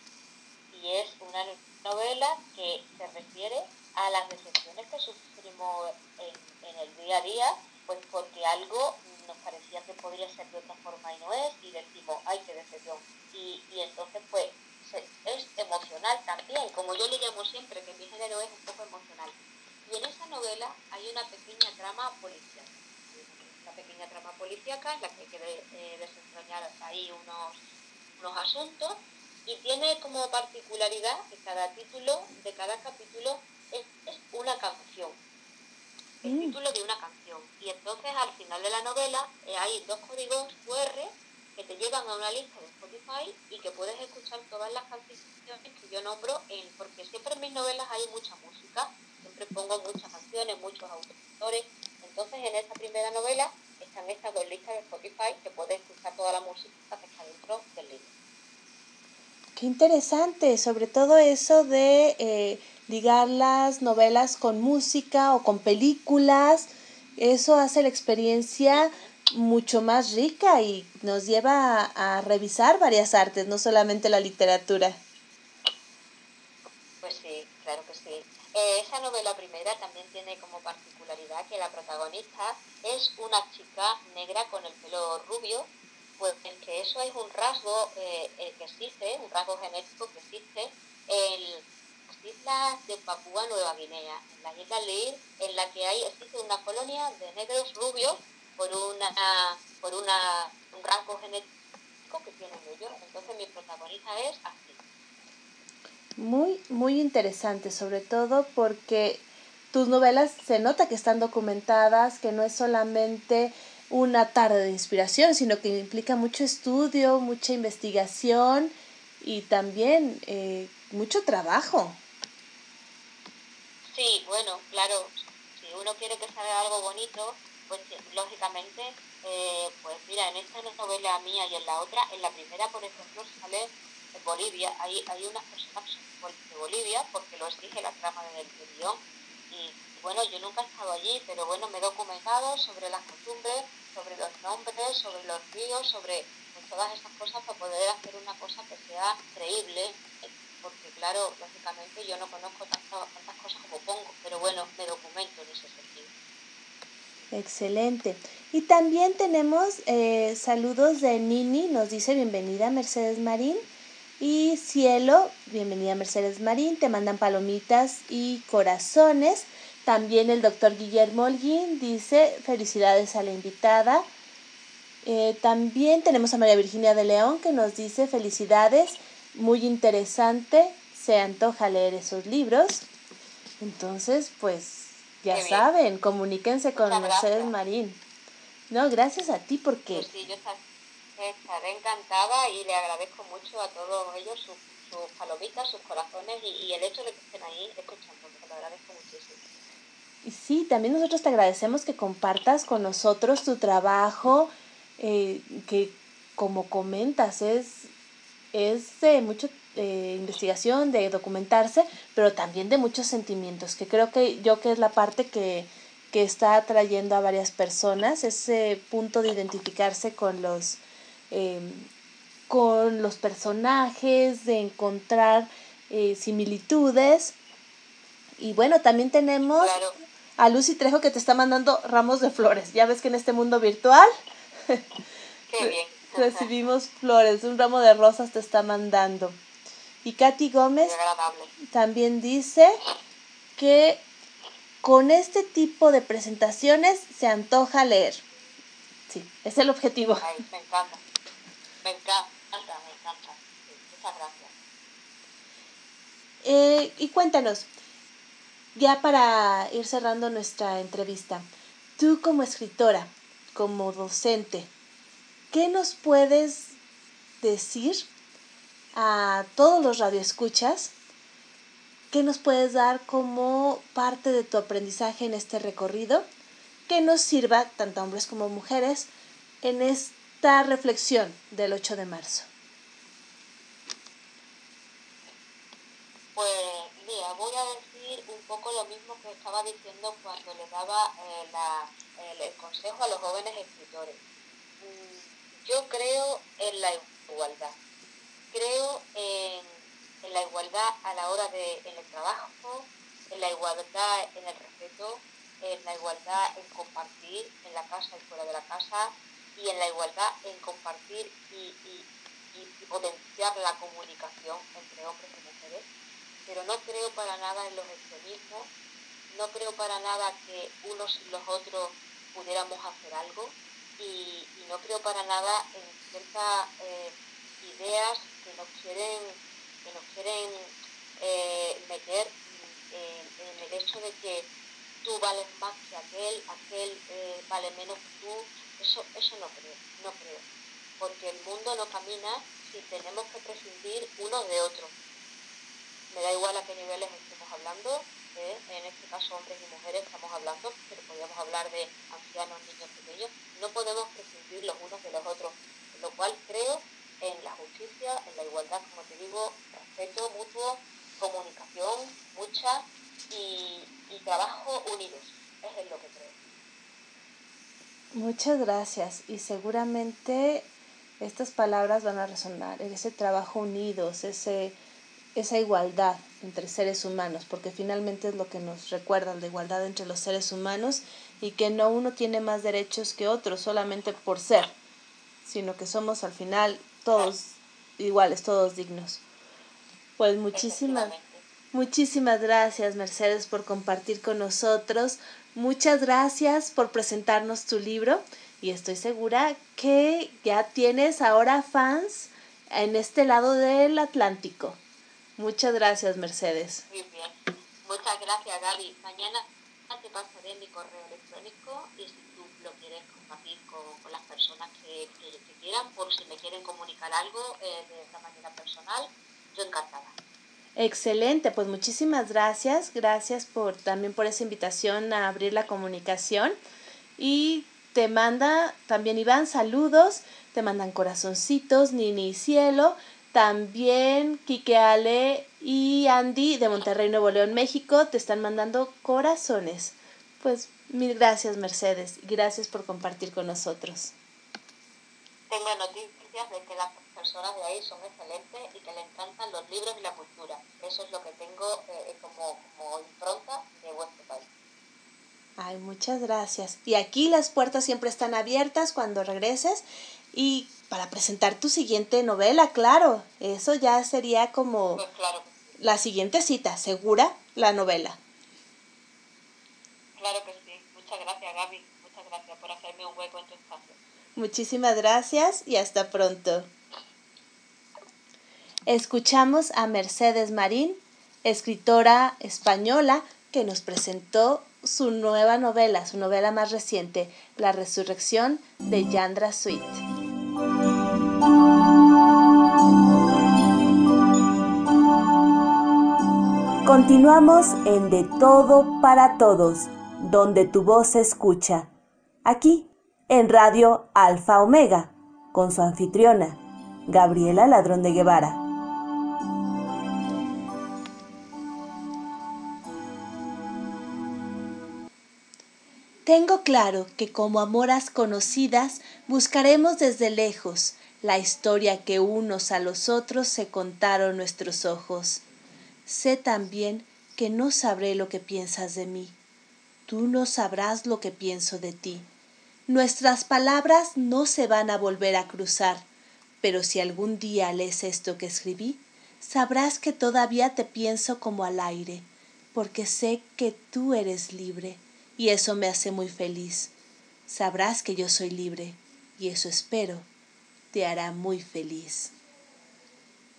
y es una novela que se refiere a las decepciones que sufrimos en, en el día a día, pues porque algo nos parecía que podría ser de otra forma y no es, y decimos, ay, qué decepción. Y, y entonces, pues, es emocional también, como yo le llamo siempre, que mi género es un poco emocional. Y en esa novela hay una pequeña trama policial una pequeña trama policíaca en la que hay que de- eh, desentrañar ahí unos, unos asuntos y tiene como particularidad que cada título de cada capítulo es, es una canción, el Mm. título de una canción. Y entonces al final de la novela eh, hay dos códigos QR que te llevan a una lista de Spotify y que puedes escuchar todas las canciones que yo nombro, en, porque siempre en mis novelas hay mucha música, siempre pongo muchas canciones, muchos autores. Entonces en esta primera novela están estas dos listas de Spotify que puedes escuchar toda la música que está dentro del libro. Qué interesante, sobre todo eso de eh, ligar las novelas con música o con películas. Eso hace la experiencia mucho más rica y nos lleva a, a revisar varias artes, no solamente la literatura. Pues sí, claro que sí. Esa novela primera también tiene como particularidad que la protagonista es una chica negra con el pelo rubio, pues en que eso es un rasgo eh, eh, que existe, un rasgo genético que existe en las islas de Papúa Nueva Guinea, en la isla Leir, en la que hay existe una colonia de negros rubios por una por una, un rasgo genético que tienen ellos. Entonces mi protagonista es así. Muy, muy interesante, sobre todo porque tus novelas se nota que están documentadas, que no es solamente una tarde de inspiración, sino que implica mucho estudio, mucha investigación y también eh, mucho trabajo. Sí, bueno, claro, si uno quiere que salga algo bonito, pues lógicamente, eh, pues mira, en esta novela mía y en la otra, en la primera, por ejemplo, sale en Bolivia, hay, hay unas personas de Bolivia, porque lo exige la trama del guion, y bueno, yo nunca he estado allí, pero bueno, me he documentado sobre las costumbres, sobre los nombres, sobre los ríos, sobre pues, todas estas cosas para poder hacer una cosa que sea creíble, porque claro, lógicamente yo no conozco tantas, tantas cosas como pongo, pero bueno, me documento en ese sentido. Excelente. Y también tenemos eh, saludos de Nini, nos dice bienvenida Mercedes Marín. Y Cielo, bienvenida Mercedes Marín, te mandan palomitas y corazones. También el doctor Guillermo Holguín dice felicidades a la invitada. Eh, también tenemos a María Virginia de León que nos dice felicidades, muy interesante, se antoja leer esos libros. Entonces, pues ya saben, comuníquense con Mercedes Marín. No, gracias a ti porque... Pues sí, yo estaré encantada y le agradezco mucho a todos ellos sus, palomitas, sus corazones y, el hecho de que estén ahí escuchando, lo agradezco muchísimo. Sí, también nosotros te agradecemos que compartas con nosotros tu trabajo, eh, que como comentas es, es de mucho eh, investigación, de documentarse, pero también de muchos sentimientos, que creo que yo que es la parte que, que está atrayendo a varias personas, ese punto de identificarse con los, eh, con los personajes, de encontrar eh, similitudes. Y bueno, también tenemos Claro. a Lucy Trejo que te está mandando ramos de flores. Ya ves que en este mundo virtual Qué bien. recibimos flores, un ramo de rosas te está mandando. Y Katy Gómez también dice que con este tipo de presentaciones se antoja leer. Sí, es el objetivo. Ay, me encanta. Muchas gracias. Eh, y cuéntanos, ya para ir cerrando nuestra entrevista, tú como escritora, como docente, ¿qué nos puedes decir a todos los radioescuchas? ¿Qué nos puedes dar como parte de tu aprendizaje en este recorrido? Que nos sirva, tanto a hombres como mujeres, en esta reflexión del 8 de marzo. Pues mira, voy a decir un poco lo mismo que estaba diciendo cuando le daba eh, el, el consejo a los jóvenes escritores. Mm, Yo creo en la igualdad. Creo en, en la igualdad a la hora de en el trabajo, en la igualdad en el respeto, en la igualdad en compartir en la casa y fuera de la casa y en la igualdad en compartir y, y- y- potenciar la comunicación entre hombres y mujeres. Pero no creo para nada en los extremismos, no creo para nada que unos y los otros pudiéramos hacer algo y, no creo para nada en ciertas eh, ideas que nos quieren, que nos quieren eh, meter en el hecho de que tú vales más que aquel, aquel eh, vale menos que tú, eso, eso no creo, no creo. porque el mundo no camina si tenemos que prescindir uno de otro. Me da igual a qué niveles estemos hablando, ¿eh? en este caso hombres y mujeres estamos hablando, pero podríamos hablar de ancianos, niños pequeños, no podemos prescindir los unos de los otros, lo cual creo en la justicia, en la igualdad, como te digo, respeto mutuo, comunicación, mucha y, y trabajo unidos. Es lo que creo. Muchas gracias y seguramente estas palabras van a resonar, ese trabajo unidos, ese, esa igualdad entre seres humanos, porque finalmente es lo que nos recuerda la igualdad entre los seres humanos y que no uno tiene más derechos que otro solamente por ser, sino que somos al final todos iguales, todos dignos. Pues muchísimas, muchísimas gracias Mercedes por compartir con nosotros. Muchas gracias por presentarnos tu libro y estoy segura que ya tienes ahora fans en este lado del Atlántico. Muchas gracias Mercedes. Muy bien. Muchas gracias Gaby. Mañana te pasaré mi correo electrónico y si tú lo quieres compartir con, las personas que, quieran, por si me quieren comunicar algo eh, de esta manera personal, yo encantada. Excelente, pues muchísimas gracias, gracias por también por esa invitación a abrir la comunicación y te manda también Iván saludos, te mandan corazoncitos, Nini y Cielo, también Kike Ale y Andy de Monterrey, Nuevo León, México, te están mandando corazones. Pues mil gracias Mercedes, gracias por compartir con nosotros. Tengo noticias de que personas de ahí son excelentes y que le encantan los libros y la cultura. Eso es lo que tengo eh, como, como impronta de vuestro país. Ay, muchas gracias. Y aquí las puertas siempre están abiertas cuando regreses y para presentar tu siguiente novela, claro. Eso ya sería como Pues claro, la siguiente cita, segura, la novela. claro que sí. Muchas gracias Gaby. Muchas gracias por hacerme un hueco en tu espacio. Muchísimas gracias y hasta pronto. Escuchamos a Mercedes Marín, escritora española, que nos presentó su nueva novela, su novela más reciente, La Resurrección de Yandra Sweet. Continuamos en De Todo para Todos, donde tu voz se escucha. Aquí, en Radio Alfa Omega, con su anfitriona, Gabriela Ladrón de Guevara. Tengo claro que como amoras conocidas buscaremos desde lejos la historia que unos a los otros se contaron nuestros ojos. Sé también que no sabré lo que piensas de mí. Tú no sabrás lo que pienso de ti. Nuestras palabras no se van a volver a cruzar, pero si algún día lees esto que escribí, sabrás que todavía te pienso como al aire, porque sé que tú eres libre, y eso me hace muy feliz. Sabrás que yo soy libre, y eso espero te hará muy feliz.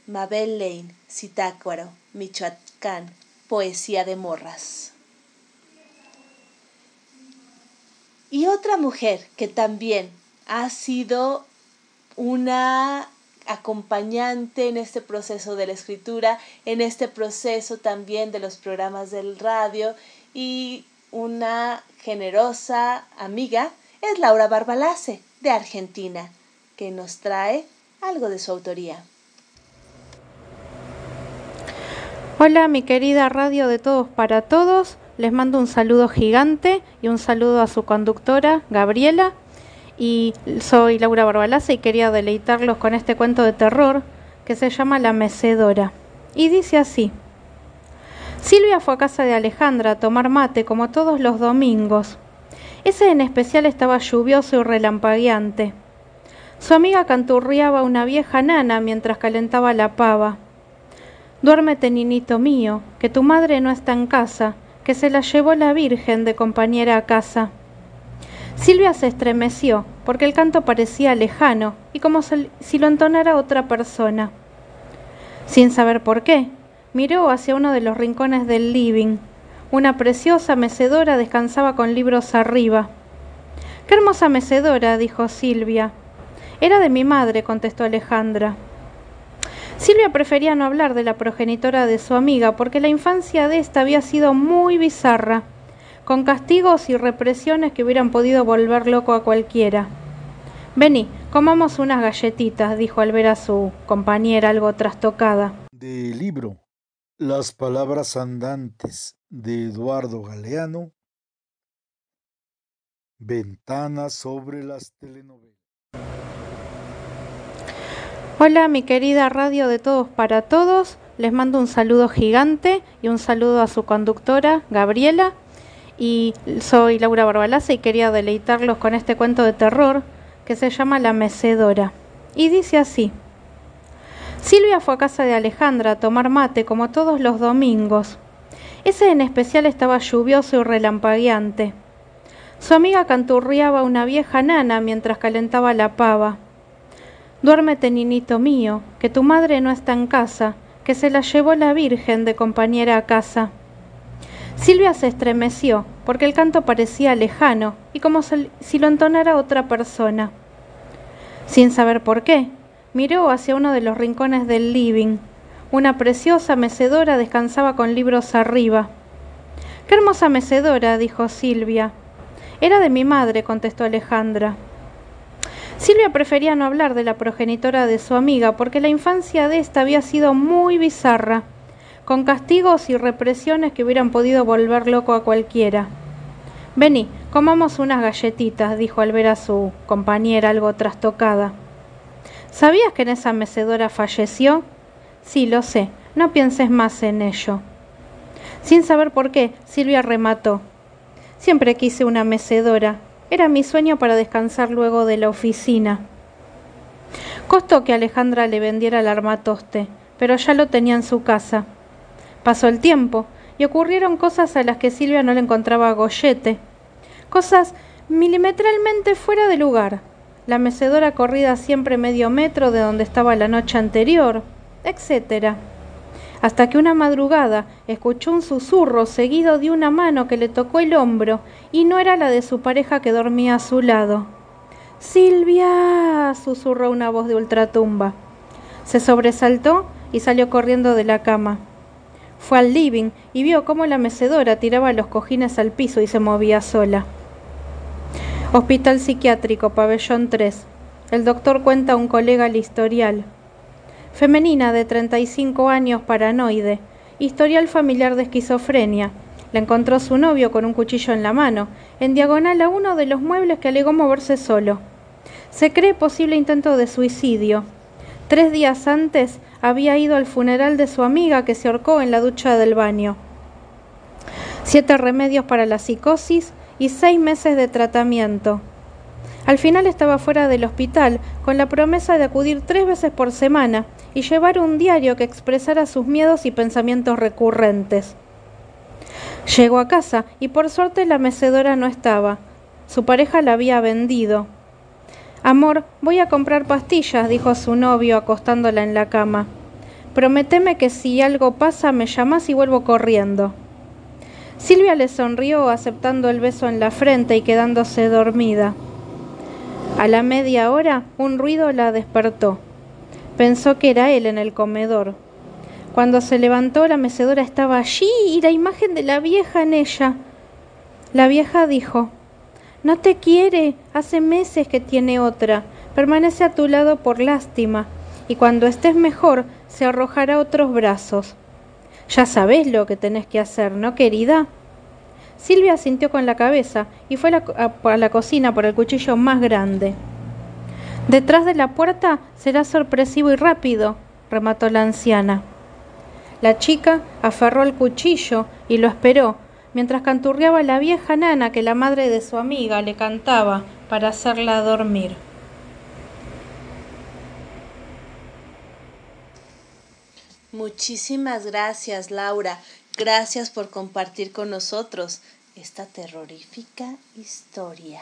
Mabel Lane, Zitácuaro, Michoacán, Poesía de Morras. Y otra mujer que también ha sido una acompañante en este proceso de la escritura, en este proceso también de los programas del radio y una generosa amiga es Laura Barbalace de Argentina, que nos trae algo de su autoría. Hola mi querida radio de todos para todos, les mando un saludo gigante y un saludo a su conductora Gabriela y soy Laura Barbalaza y quería deleitarlos con este cuento de terror que se llama La Mecedora y dice así. Silvia fue a casa de Alejandra a tomar mate como todos los domingos. Ese en especial estaba lluvioso y relampagueante. Su amiga canturriaba una vieja nana mientras calentaba la pava. Duérmete, ninito mío, que tu madre no está en casa, que se la llevó la Virgen de compañera a casa. Silvia se estremeció, porque el canto parecía lejano y como si lo entonara otra persona. Sin saber por qué, miró hacia uno de los rincones del living. Una preciosa mecedora descansaba con libros arriba. Qué hermosa mecedora, dijo Silvia. Era de mi madre, contestó Alejandra. Silvia prefería no hablar de la progenitora de su amiga porque la infancia de ésta había sido muy bizarra, con castigos y represiones que hubieran podido volver loco a cualquiera. Vení, comamos unas galletitas, dijo al ver a su compañera algo trastocada. Del libro Las palabras andantes de Eduardo Galeano, Ventanas sobre las telenovelas. Hola, mi querida radio de todos para todos. Les mando un saludo gigante y un saludo a su conductora, Gabriela. Y soy Laura Barbalaza y quería deleitarlos con este cuento de terror que se llama La Mecedora. Y dice así. Silvia fue a casa de Alejandra a tomar mate como todos los domingos. Ese en especial estaba lluvioso y relampagueante. Su amiga canturriaba una vieja nana mientras calentaba la pava. Duérmete, ninito mío, que tu madre no está en casa, que se la llevó la Virgen de compañera a casa. Silvia se estremeció, porque el canto parecía lejano y como si lo entonara otra persona. Sin saber por qué, miró hacia uno de los rincones del living. Una preciosa mecedora descansaba con libros arriba. Qué hermosa mecedora, dijo Silvia. Era de mi madre, contestó Alejandra. Silvia prefería no hablar de la progenitora de su amiga porque la infancia de ésta había sido muy bizarra, con castigos y represiones que hubieran podido volver loco a cualquiera. Vení, comamos unas galletitas, dijo al ver a su compañera algo trastocada. ¿Sabías que en esa mecedora falleció? Sí, lo sé, no pienses más en ello. Sin saber por qué, Silvia remató. Siempre quise una mecedora, era mi sueño para descansar luego de la oficina. Costó que Alejandra le vendiera el armatoste, pero ya lo tenía en su casa. Pasó el tiempo y ocurrieron cosas a las que Silvia no le encontraba gollete. Cosas milimetralmente fuera de lugar. La mecedora corrida siempre medio metro de donde estaba la noche anterior, etcétera hasta que una madrugada escuchó un susurro seguido de una mano que le tocó el hombro y no era la de su pareja que dormía a su lado. Silvia. susurró una voz de ultratumba. Se sobresaltó y salió corriendo de la cama. Fue al living y vio cómo la mecedora tiraba los cojines al piso y se movía sola. Hospital psiquiátrico, pabellón 3. El doctor cuenta a un colega el historial femenina de 35 años paranoide, historial familiar de esquizofrenia. La encontró su novio con un cuchillo en la mano, en diagonal a uno de los muebles que alegó moverse solo. Se cree posible intento de suicidio. Tres días antes había ido al funeral de su amiga que se ahorcó en la ducha del baño. Siete remedios para la psicosis y seis meses de tratamiento. Al final estaba fuera del hospital con la promesa de acudir tres veces por semana y llevar un diario que expresara sus miedos y pensamientos recurrentes. Llegó a casa y por suerte la mecedora no estaba. Su pareja la había vendido. Amor, voy a comprar pastillas, dijo su novio acostándola en la cama. Prométeme que si algo pasa me llamas y vuelvo corriendo. Silvia le sonrió aceptando el beso en la frente y quedándose dormida. A la media hora un ruido la despertó. Pensó que era él en el comedor. Cuando se levantó la mecedora estaba allí y la imagen de la vieja en ella. La vieja dijo, No te quiere, hace meses que tiene otra, permanece a tu lado por lástima, y cuando estés mejor se arrojará a otros brazos. Ya sabes lo que tenés que hacer, ¿no, querida? Silvia sintió con la cabeza y fue a la, cocina por el cuchillo más grande. Detrás de la puerta será sorpresivo y rápido, remató la anciana. La chica aferró el cuchillo y lo esperó, mientras canturreaba la vieja nana que la madre de su amiga le cantaba para hacerla dormir. Muchísimas gracias, Laura. Gracias por compartir con nosotros esta terrorífica historia.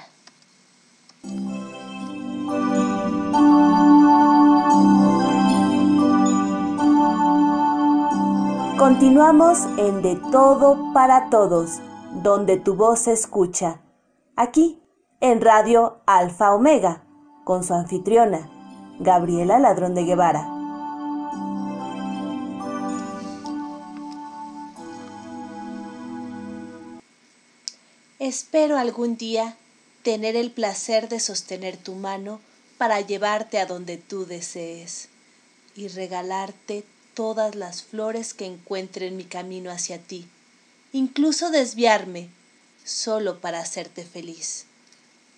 Continuamos en De Todo para Todos, donde tu voz se escucha. Aquí, en Radio Alfa Omega, con su anfitriona, Gabriela Ladrón de Guevara. Espero algún día tener el placer de sostener tu mano para llevarte a donde tú desees y regalarte todas las flores que encuentre en mi camino hacia ti, incluso desviarme, solo para hacerte feliz.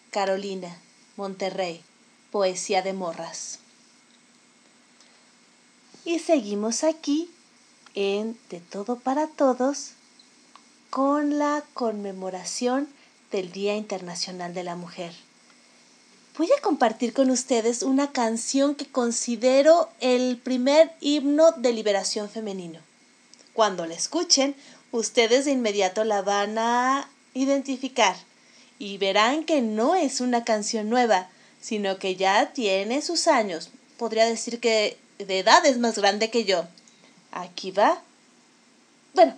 Carolina, Monterrey, Poesía de Morras. Y seguimos aquí en De Todo para Todos con la conmemoración del Día Internacional de la Mujer. Voy a compartir con ustedes una canción que considero el primer himno de liberación femenino. Cuando la escuchen, ustedes de inmediato la van a identificar y verán que no es una canción nueva, sino que ya tiene sus años. Podría decir que de edad es más grande que yo. Aquí va. Bueno,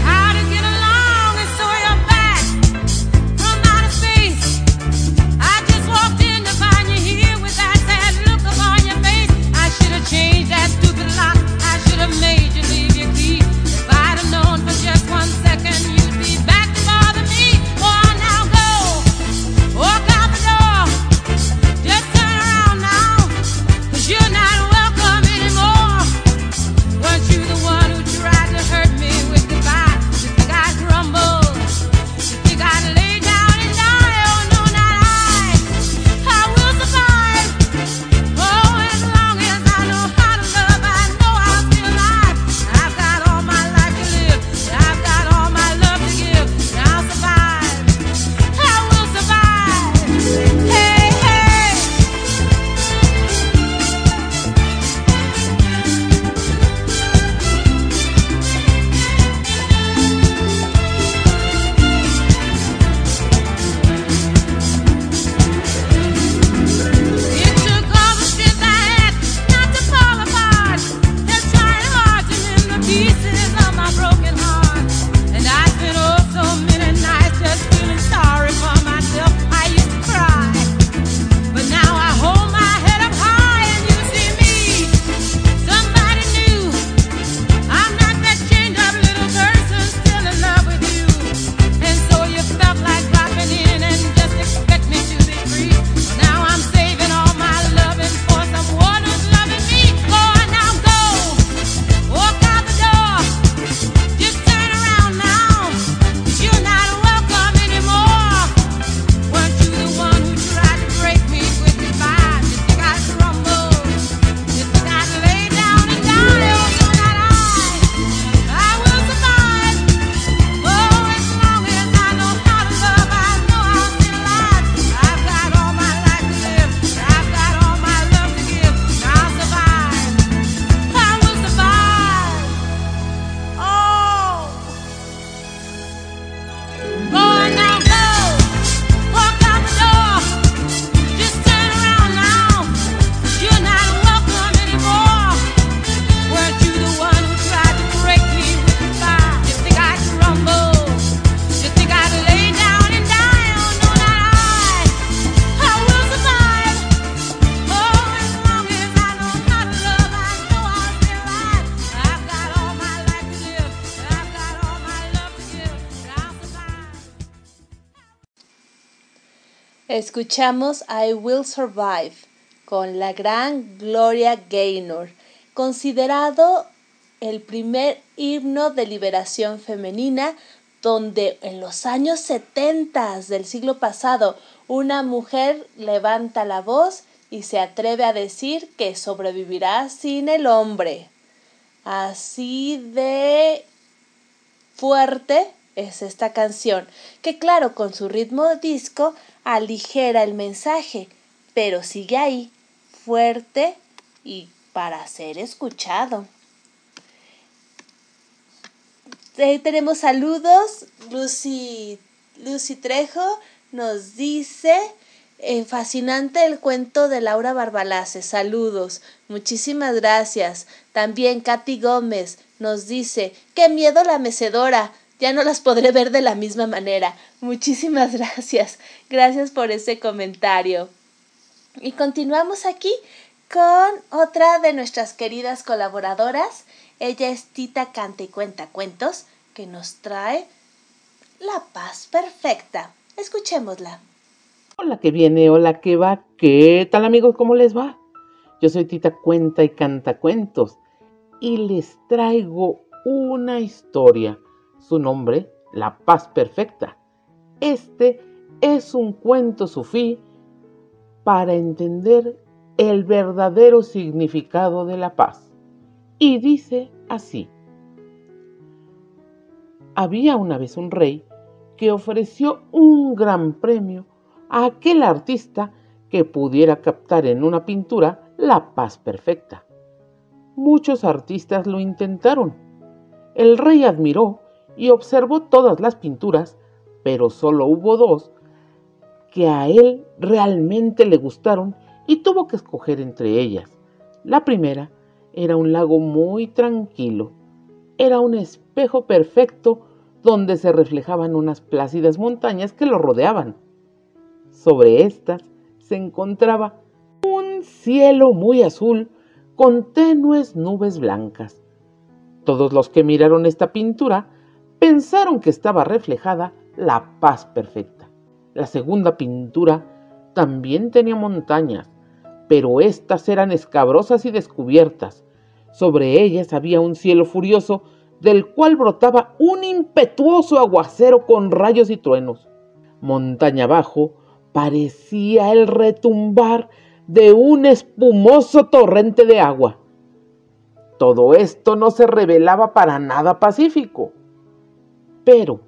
Escuchamos I Will Survive con la gran Gloria Gaynor, considerado el primer himno de liberación femenina donde en los años 70 del siglo pasado una mujer levanta la voz y se atreve a decir que sobrevivirá sin el hombre. Así de fuerte es esta canción, que claro, con su ritmo disco aligera el mensaje, pero sigue ahí, fuerte y para ser escuchado. Eh, tenemos saludos. Lucy, Lucy Trejo nos dice, eh, fascinante el cuento de Laura Barbalace. Saludos. Muchísimas gracias. También Katy Gómez nos dice, qué miedo la mecedora. Ya no las podré ver de la misma manera. Muchísimas gracias. Gracias por ese comentario. Y continuamos aquí con otra de nuestras queridas colaboradoras. Ella es Tita Canta y Cuenta Cuentos, que nos trae La Paz Perfecta. Escuchémosla. Hola que viene, hola que va. ¿Qué tal amigos? ¿Cómo les va? Yo soy Tita Cuenta y Canta Cuentos y les traigo una historia. Su nombre, La Paz Perfecta. Este es un cuento sufí para entender el verdadero significado de la paz. Y dice así. Había una vez un rey que ofreció un gran premio a aquel artista que pudiera captar en una pintura la paz perfecta. Muchos artistas lo intentaron. El rey admiró y observó todas las pinturas, pero solo hubo dos que a él realmente le gustaron y tuvo que escoger entre ellas. La primera era un lago muy tranquilo. Era un espejo perfecto donde se reflejaban unas plácidas montañas que lo rodeaban. Sobre estas se encontraba un cielo muy azul con tenues nubes blancas. Todos los que miraron esta pintura pensaron que estaba reflejada la paz perfecta. La segunda pintura también tenía montañas, pero éstas eran escabrosas y descubiertas. Sobre ellas había un cielo furioso del cual brotaba un impetuoso aguacero con rayos y truenos. Montaña abajo parecía el retumbar de un espumoso torrente de agua. Todo esto no se revelaba para nada pacífico. Pero,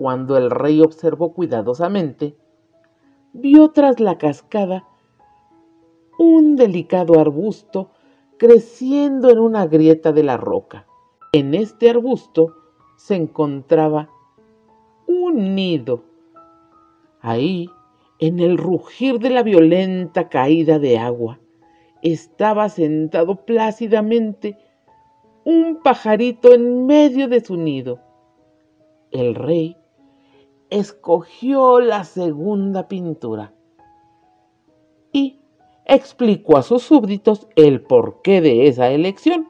cuando el rey observó cuidadosamente, vio tras la cascada un delicado arbusto creciendo en una grieta de la roca. En este arbusto se encontraba un nido. Ahí, en el rugir de la violenta caída de agua, estaba sentado plácidamente un pajarito en medio de su nido. El rey escogió la segunda pintura y explicó a sus súbditos el porqué de esa elección.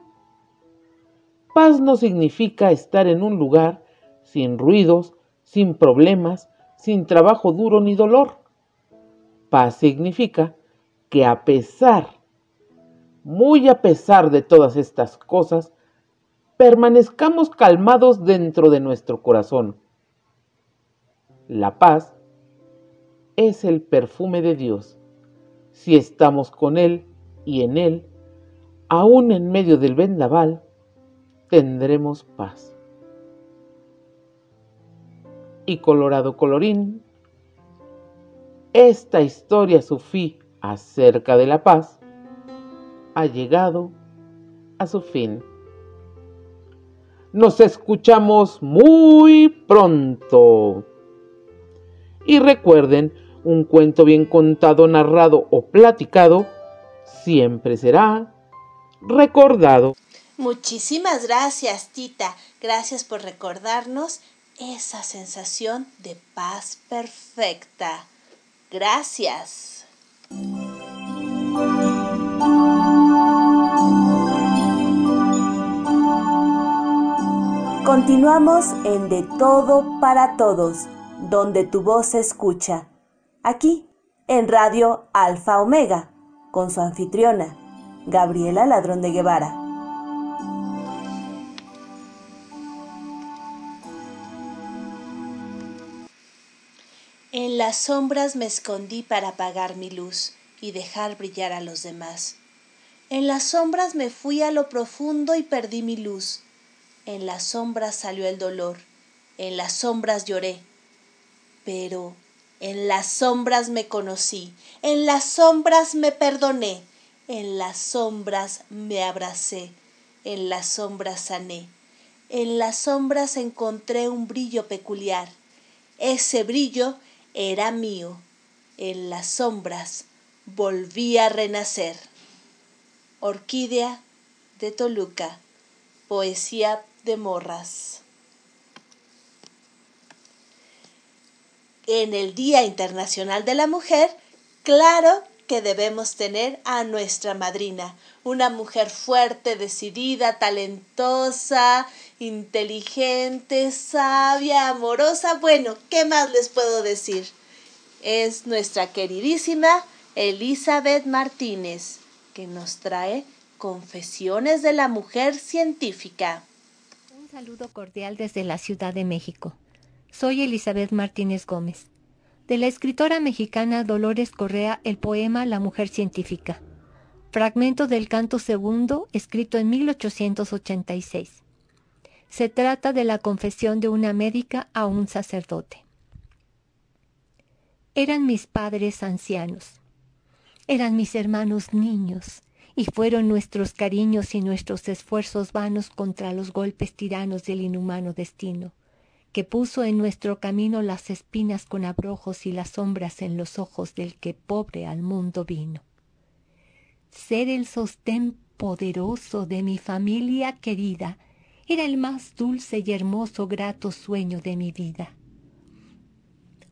Paz no significa estar en un lugar sin ruidos, sin problemas, sin trabajo duro ni dolor. Paz significa que a pesar, muy a pesar de todas estas cosas, permanezcamos calmados dentro de nuestro corazón la paz es el perfume de Dios. Si estamos con Él y en Él, aún en medio del vendaval, tendremos paz. Y colorado colorín, esta historia sufí acerca de la paz ha llegado a su fin. Nos escuchamos muy pronto. Y recuerden, un cuento bien contado, narrado o platicado siempre será recordado. Muchísimas gracias, Tita. Gracias por recordarnos esa sensación de paz perfecta. Gracias. Continuamos en De Todo para Todos donde tu voz se escucha, aquí en Radio Alfa Omega, con su anfitriona, Gabriela Ladrón de Guevara. En las sombras me escondí para apagar mi luz y dejar brillar a los demás. En las sombras me fui a lo profundo y perdí mi luz. En las sombras salió el dolor. En las sombras lloré pero en las sombras me conocí, en las sombras me perdoné, en las sombras me abracé, en las sombras sané, en las sombras encontré un brillo peculiar. Ese brillo era mío. En las sombras volví a renacer. Orquídea de Toluca. Poesía de Morras. En el Día Internacional de la Mujer, claro que debemos tener a nuestra madrina, una mujer fuerte, decidida, talentosa, inteligente, sabia, amorosa. Bueno, ¿qué más les puedo decir? Es nuestra queridísima Elizabeth Martínez, que nos trae Confesiones de la Mujer Científica. Un saludo cordial desde la Ciudad de México. Soy Elizabeth Martínez Gómez. De la escritora mexicana Dolores Correa el poema La Mujer Científica. Fragmento del canto segundo escrito en 1886. Se trata de la confesión de una médica a un sacerdote. Eran mis padres ancianos. Eran mis hermanos niños y fueron nuestros cariños y nuestros esfuerzos vanos contra los golpes tiranos del inhumano destino, que puso en nuestro camino las espinas con abrojos y las sombras en los ojos del que pobre al mundo vino. Ser el sostén poderoso de mi familia querida era el más dulce y hermoso grato sueño de mi vida.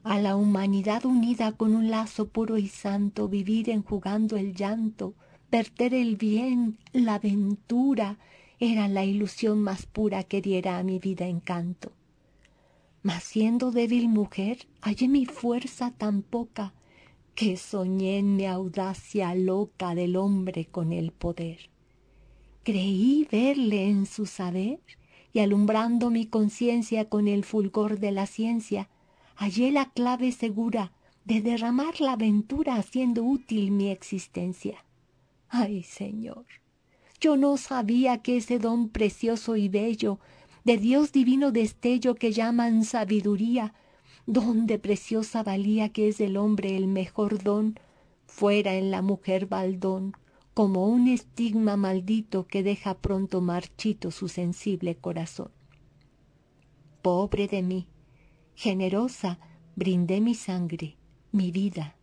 A la humanidad unida con un lazo puro y santo, vivir enjugando el llanto, verter el bien, la ventura, era la ilusión más pura que diera a mi vida encanto. Mas siendo débil mujer, hallé mi fuerza tan poca que soñé en mi audacia loca del hombre con el poder. Creí verle en su saber y alumbrando mi conciencia con el fulgor de la ciencia, hallé la clave segura de derramar la aventura haciendo útil mi existencia. Ay, Señor, yo no sabía que ese don precioso y bello, de Dios divino destello que llaman sabiduría, don de preciosa valía que es del hombre el mejor don, fuera en la mujer baldón, como un estigma maldito que deja pronto marchito su sensible corazón. Pobre de mí, generosa, brindé mi sangre, mi vida,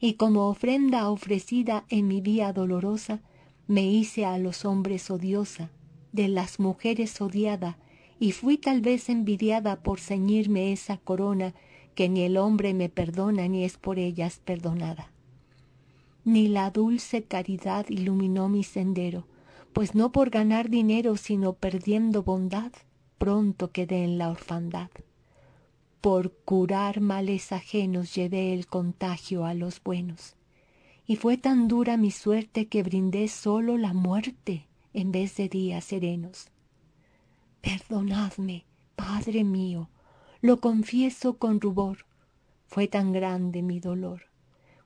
y como ofrenda ofrecida en mi vía dolorosa, me hice a los hombres odiosa, de las mujeres odiada, y fui tal vez envidiada por ceñirme esa corona que ni el hombre me perdona ni es por ellas perdonada. Ni la dulce caridad iluminó mi sendero, pues no por ganar dinero sino perdiendo bondad, pronto quedé en la orfandad por curar males ajenos llevé el contagio a los buenos. Y fue tan dura mi suerte que brindé solo la muerte en vez de días serenos. Perdonadme, Padre mío, lo confieso con rubor. Fue tan grande mi dolor,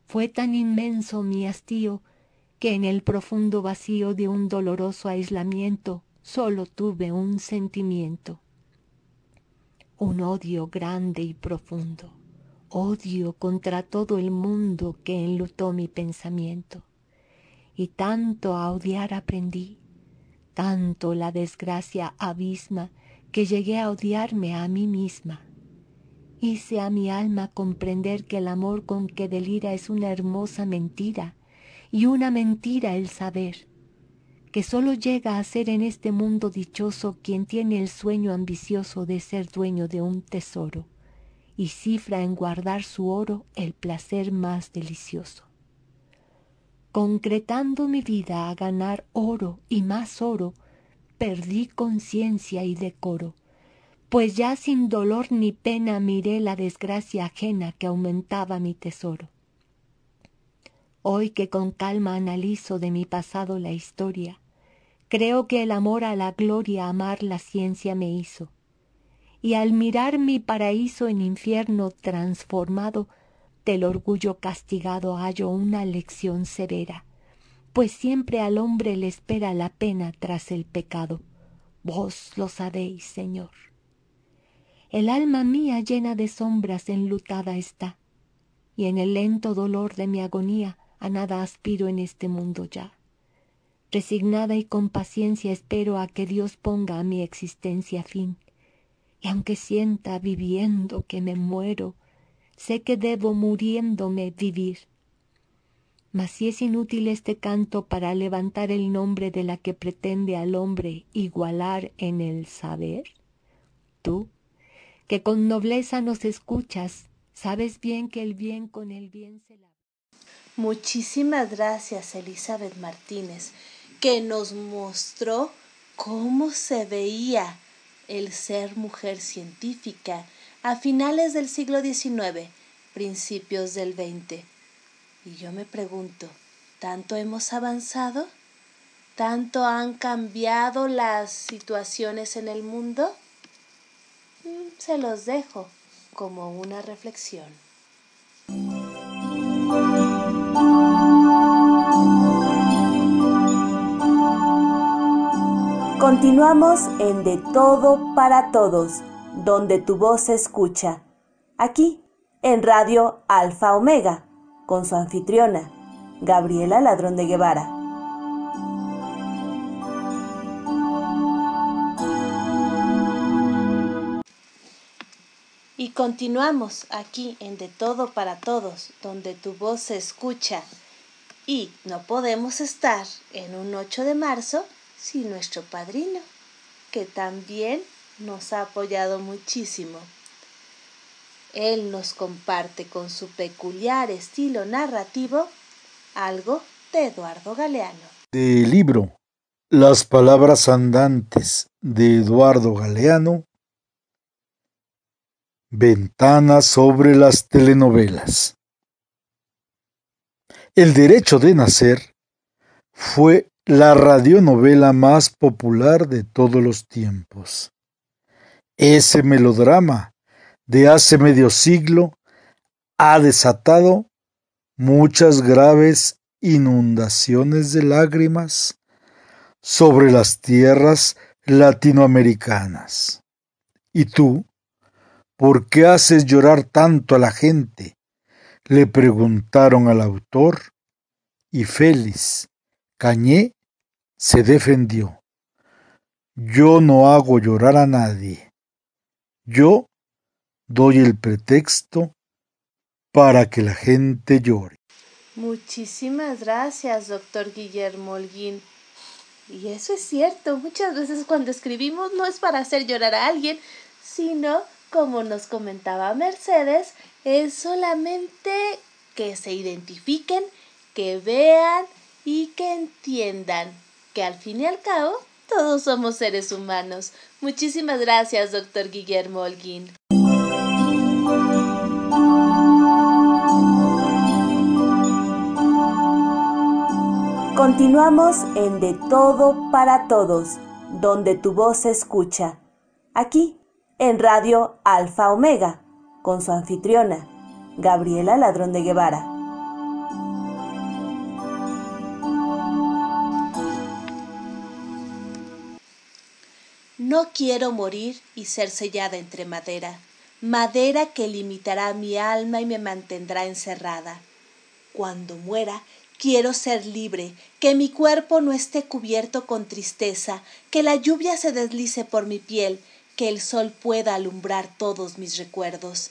fue tan inmenso mi hastío, que en el profundo vacío de un doloroso aislamiento solo tuve un sentimiento un odio grande y profundo, odio contra todo el mundo que enlutó mi pensamiento. Y tanto a odiar aprendí, tanto la desgracia abisma, que llegué a odiarme a mí misma. Hice a mi alma comprender que el amor con que delira es una hermosa mentira, y una mentira el saber, que sólo llega a ser en este mundo dichoso quien tiene el sueño ambicioso de ser dueño de un tesoro y cifra en guardar su oro el placer más delicioso. Concretando mi vida a ganar oro y más oro, perdí conciencia y decoro, pues ya sin dolor ni pena miré la desgracia ajena que aumentaba mi tesoro. Hoy que con calma analizo de mi pasado la historia, Creo que el amor a la gloria amar la ciencia me hizo. Y al mirar mi paraíso en infierno transformado, del orgullo castigado hallo una lección severa, pues siempre al hombre le espera la pena tras el pecado. Vos lo sabéis, Señor. El alma mía llena de sombras enlutada está, y en el lento dolor de mi agonía a nada aspiro en este mundo ya Resignada y con paciencia espero a que Dios ponga a mi existencia fin. Y aunque sienta viviendo que me muero, sé que debo muriéndome vivir. Mas si es inútil este canto para levantar el nombre de la que pretende al hombre igualar en el saber, tú, que con nobleza nos escuchas, sabes bien que el bien con el bien se la... Muchísimas gracias, Elizabeth Martínez, que nos mostró cómo se veía el ser mujer científica a finales del siglo XIX, principios del XX. Y yo me pregunto, ¿tanto hemos avanzado? ¿Tanto han cambiado las situaciones en el mundo? Mm, se los dejo como una reflexión. Continuamos en De Todo para Todos, donde tu voz se escucha. Aquí, en Radio Alfa Omega, con su anfitriona, Gabriela Ladrón de Guevara. Y continuamos aquí en De Todo para Todos, donde tu voz se escucha. Y no podemos estar en un 8 de marzo sin nuestro padrino, que también nos ha apoyado muchísimo. Él nos comparte con su peculiar estilo narrativo algo de Eduardo Galeano. Del libro Las palabras andantes de Eduardo Galeano, Ventana sobre las telenovelas. El derecho de nacer fue la radionovela más popular de todos los tiempos. Ese melodrama de hace medio siglo ha desatado muchas graves inundaciones de lágrimas sobre las tierras latinoamericanas. ¿Y tú? ¿Por qué haces llorar tanto a la gente? le preguntaron al autor, y Félix Cañé se defendió. Yo no hago llorar a nadie. Yo doy el pretexto para que la gente llore. Muchísimas gracias, doctor Guillermo Holguín. Y eso es cierto, muchas veces cuando escribimos no es para hacer llorar a alguien, sino como nos comentaba Mercedes, es solamente que se identifiquen, que vean y que entiendan que al fin y al cabo todos somos seres humanos. Muchísimas gracias, doctor Guillermo Holguín. Continuamos en De Todo para Todos, donde tu voz se escucha. Aquí en Radio Alfa Omega, con su anfitriona, Gabriela Ladrón de Guevara. No quiero morir y ser sellada entre madera, madera que limitará mi alma y me mantendrá encerrada. Cuando muera, quiero ser libre, que mi cuerpo no esté cubierto con tristeza, que la lluvia se deslice por mi piel, que el sol pueda alumbrar todos mis recuerdos.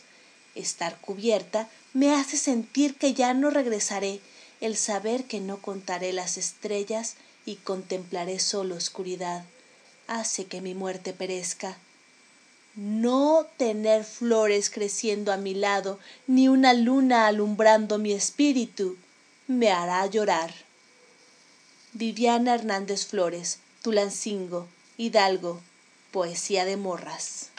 Estar cubierta me hace sentir que ya no regresaré, el saber que no contaré las estrellas y contemplaré solo oscuridad, hace que mi muerte perezca. No tener flores creciendo a mi lado, ni una luna alumbrando mi espíritu, me hará llorar. Viviana Hernández Flores, Tulancingo, Hidalgo, Poesía de Morras.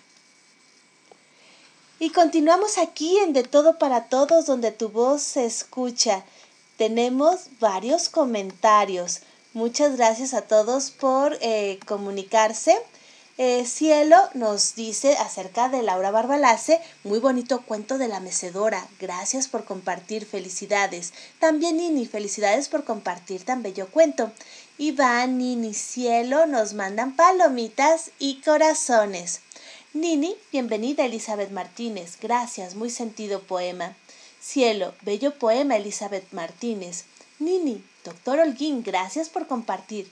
Y continuamos aquí en De Todo para Todos, donde tu voz se escucha. Tenemos varios comentarios. Muchas gracias a todos por eh, comunicarse. Eh, Cielo nos dice acerca de Laura Barbalace, muy bonito cuento de la mecedora. Gracias por compartir, felicidades. También Nini, felicidades por compartir tan bello cuento. Iván, Nini, Cielo nos mandan palomitas y corazones. Nini, bienvenida Elizabeth Martínez. Gracias, muy sentido poema. Cielo, bello poema Elizabeth Martínez. Nini, doctor Holguín, gracias por compartir.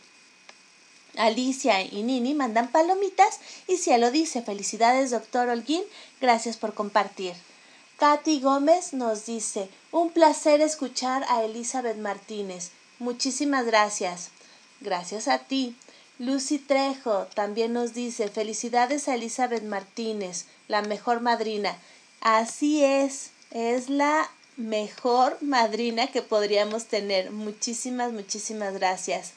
Alicia y Nini mandan palomitas y Cielo dice, felicidades doctor Holguín, gracias por compartir. Katy Gómez nos dice, un placer escuchar a Elizabeth Martínez. Muchísimas gracias. Gracias a ti. Lucy Trejo también nos dice, felicidades a Elizabeth Martínez, la mejor madrina. Así es, es la mejor madrina que podríamos tener. Muchísimas, muchísimas gracias.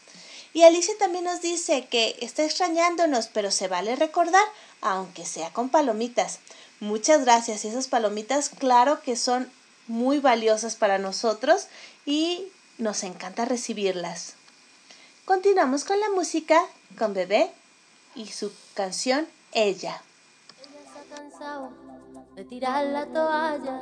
Y Alicia también nos dice que está extrañándonos, pero se vale recordar, aunque sea con palomitas. Muchas gracias. Y esas palomitas, claro que son muy valiosas para nosotros y nos encanta recibirlas. Continuamos con la música, con Bebé y su canción Ella. Ella ha cansado de tirar la toalla,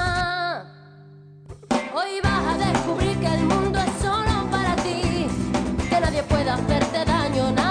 Hoy vas a descubrir que el mundo es solo para ti, que nadie puede hacerte daño, nadie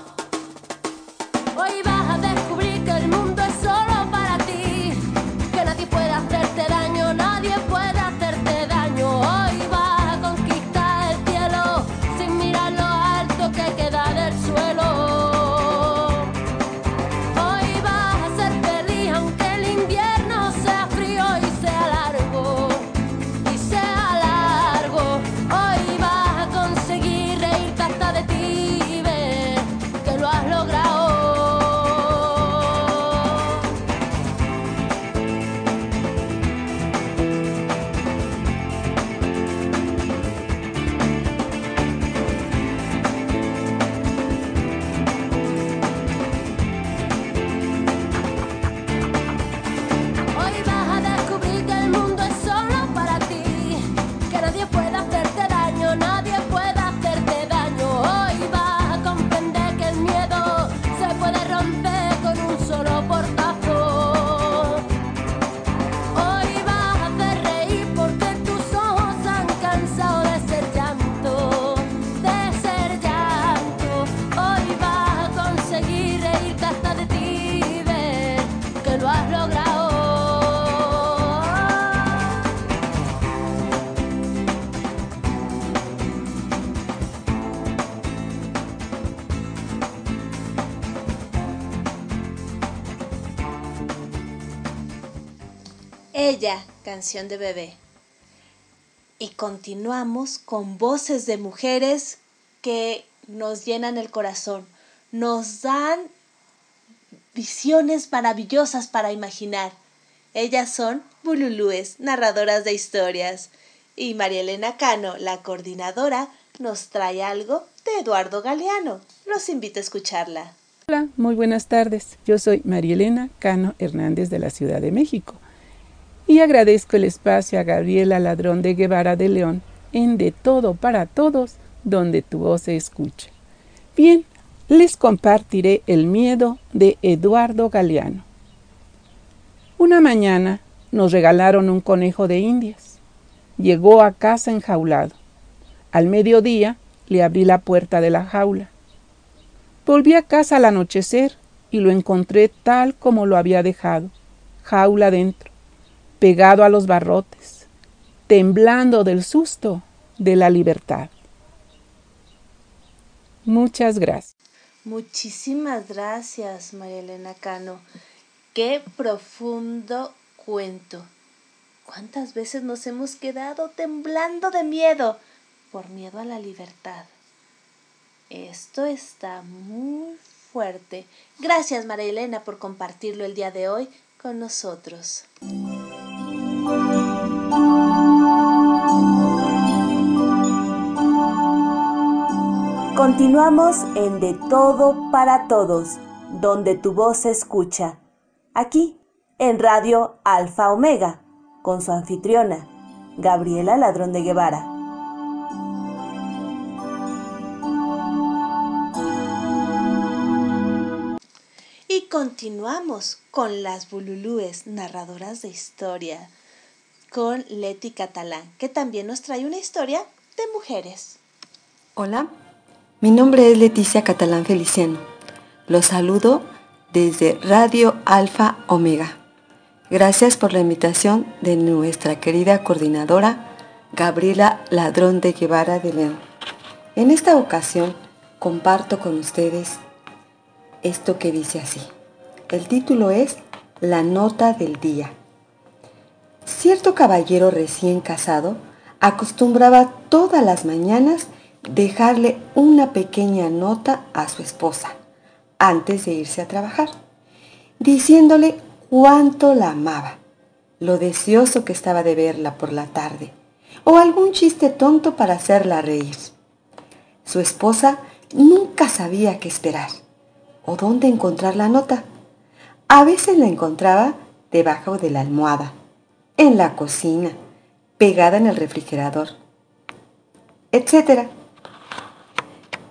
Canción de bebé. Y continuamos con voces de mujeres que nos llenan el corazón, nos dan visiones maravillosas para imaginar. Ellas son Bululúes, narradoras de historias. Y María Elena Cano, la coordinadora, nos trae algo de Eduardo Galeano. Los invito a escucharla. Hola, muy buenas tardes. Yo soy María Elena Cano Hernández de la Ciudad de México y agradezco el espacio a Gabriela Ladrón de Guevara de León en De Todo para Todos, donde tu voz se escucha. Bien, les compartiré El miedo de Eduardo Galeano. Una mañana nos regalaron un conejo de indias. Llegó a casa enjaulado. Al mediodía le abrí la puerta de la jaula. Volví a casa al anochecer y lo encontré tal como lo había dejado, jaula dentro, pegado a los barrotes, temblando del susto de la libertad. Muchas gracias. Muchísimas gracias, María Elena Cano. Qué profundo cuento. ¿Cuántas veces nos hemos quedado temblando de miedo por miedo a la libertad? Esto está muy fuerte. Gracias, María Elena, por compartirlo el día de hoy con nosotros. Continuamos en De Todo para Todos, donde tu voz se escucha. Aquí, en Radio Alfa Omega, con su anfitriona, Gabriela Ladrón de Guevara. Y continuamos con las bululúes, narradoras de historia, con Leti Catalán, que también nos trae una historia de mujeres. Hola, mi nombre es Leticia Catalán Feliciano. Los saludo desde Radio Alfa Omega. Gracias por la invitación de nuestra querida coordinadora Gabriela Ladrón de Guevara de León. En esta ocasión comparto con ustedes esto que dice así. El título es La nota del día. Cierto caballero recién casado acostumbraba todas las mañanas dejarle una pequeña nota a su esposa antes de irse a trabajar, diciéndole cuánto la amaba, lo deseoso que estaba de verla por la tarde, o algún chiste tonto para hacerla reír. Su esposa nunca sabía qué esperar o dónde encontrar la nota. A veces la encontraba debajo de la almohada, en la cocina, pegada en el refrigerador, etc.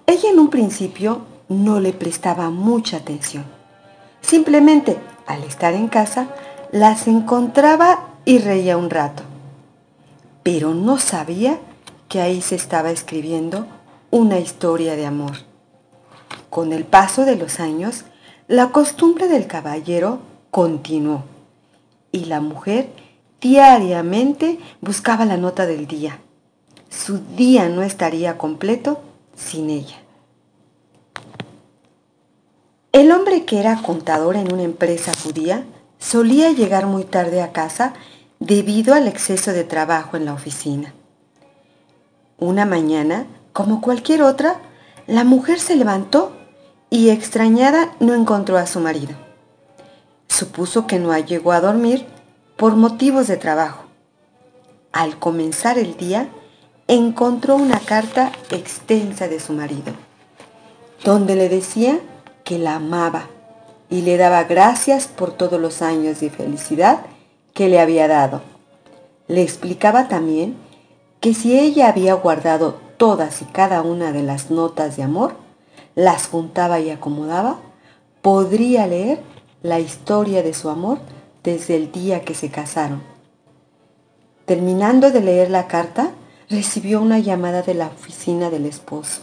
Ella en un principio no le prestaba mucha atención. Simplemente, al estar en casa, las encontraba y reía un rato. Pero no sabía que ahí se estaba escribiendo una historia de amor. Con el paso de los años, la costumbre del caballero continuó y la mujer diariamente buscaba la nota del día. Su día no estaría completo sin ella. El hombre que era contador en una empresa judía solía llegar muy tarde a casa debido al exceso de trabajo en la oficina. Una mañana, como cualquier otra, la mujer se levantó y extrañada no encontró a su marido. Supuso que no llegó a dormir por motivos de trabajo. Al comenzar el día, encontró una carta extensa de su marido, donde le decía que la amaba y le daba gracias por todos los años de felicidad que le había dado. Le explicaba también que si ella había guardado todas y cada una de las notas de amor, las juntaba y acomodaba, podría leer la historia de su amor desde el día que se casaron. Terminando de leer la carta, recibió una llamada de la oficina del esposo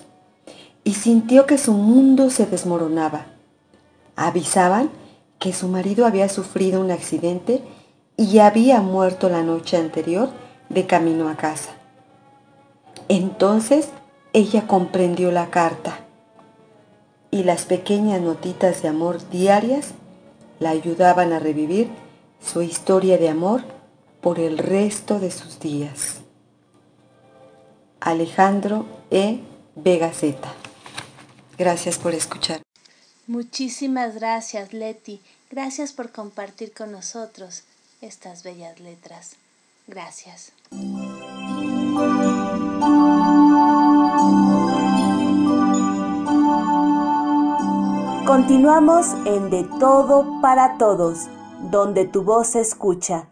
y sintió que su mundo se desmoronaba. Avisaban que su marido había sufrido un accidente y había muerto la noche anterior de camino a casa. Entonces ella comprendió la carta y las pequeñas notitas de amor diarias la ayudaban a revivir su historia de amor por el resto de sus días. Alejandro E. Vegaceta. Gracias por escuchar. Muchísimas gracias, Leti. Gracias por compartir con nosotros estas bellas letras. Gracias. Continuamos en De Todo para Todos, donde tu voz se escucha.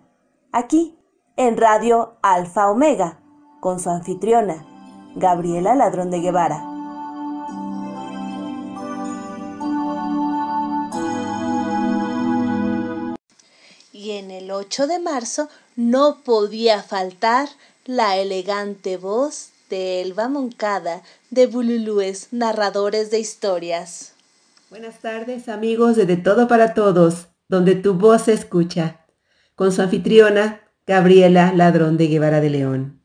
Aquí, en Radio Alfa Omega, con su anfitriona, Gabriela Ladrón de Guevara. Y en el 8 de marzo no podía faltar la elegante voz de Elba Moncada de Bululúes, narradores de historias. Buenas tardes amigos de De Todo para Todos, donde tu voz se escucha, con su anfitriona Gabriela Ladrón de Guevara de León.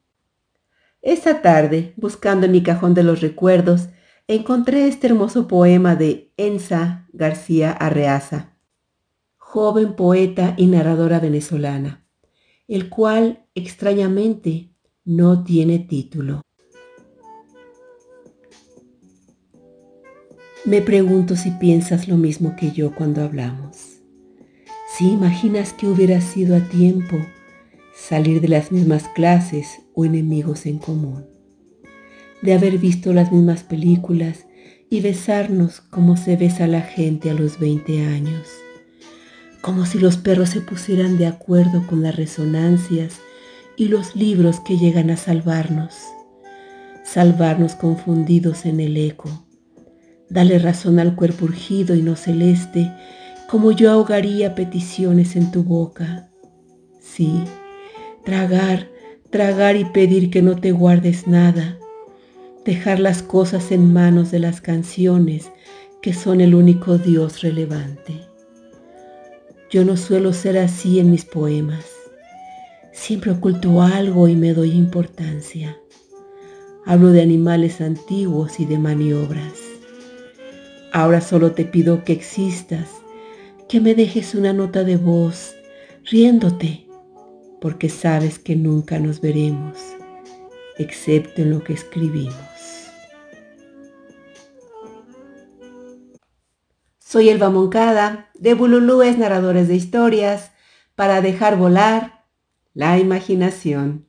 Esta tarde, buscando en mi cajón de los recuerdos, encontré este hermoso poema de Enza García Arreaza, joven poeta y narradora venezolana, el cual extrañamente no tiene título. Me pregunto si piensas lo mismo que yo cuando hablamos. Si imaginas que hubiera sido a tiempo salir de las mismas clases o enemigos en común. De haber visto las mismas películas y besarnos como se besa la gente a los 20 años, como si los perros se pusieran de acuerdo con las resonancias y los libros que llegan a salvarnos, salvarnos confundidos en el eco, dale razón al cuerpo urgido y no celeste, como yo ahogaría peticiones en tu boca. Sí, tragar, tragar y pedir que no te guardes nada, dejar las cosas en manos de las canciones que son el único Dios relevante. Yo no suelo ser así en mis poemas. Siempre oculto algo y me doy importancia. Hablo de animales antiguos y de maniobras. Ahora solo te pido que existas, que me dejes una nota de voz, riéndote, porque sabes que nunca nos veremos, excepto en lo que escribimos. Soy Elba Moncada, de Bululúes Narradores de Historias, para dejar volar la imaginación.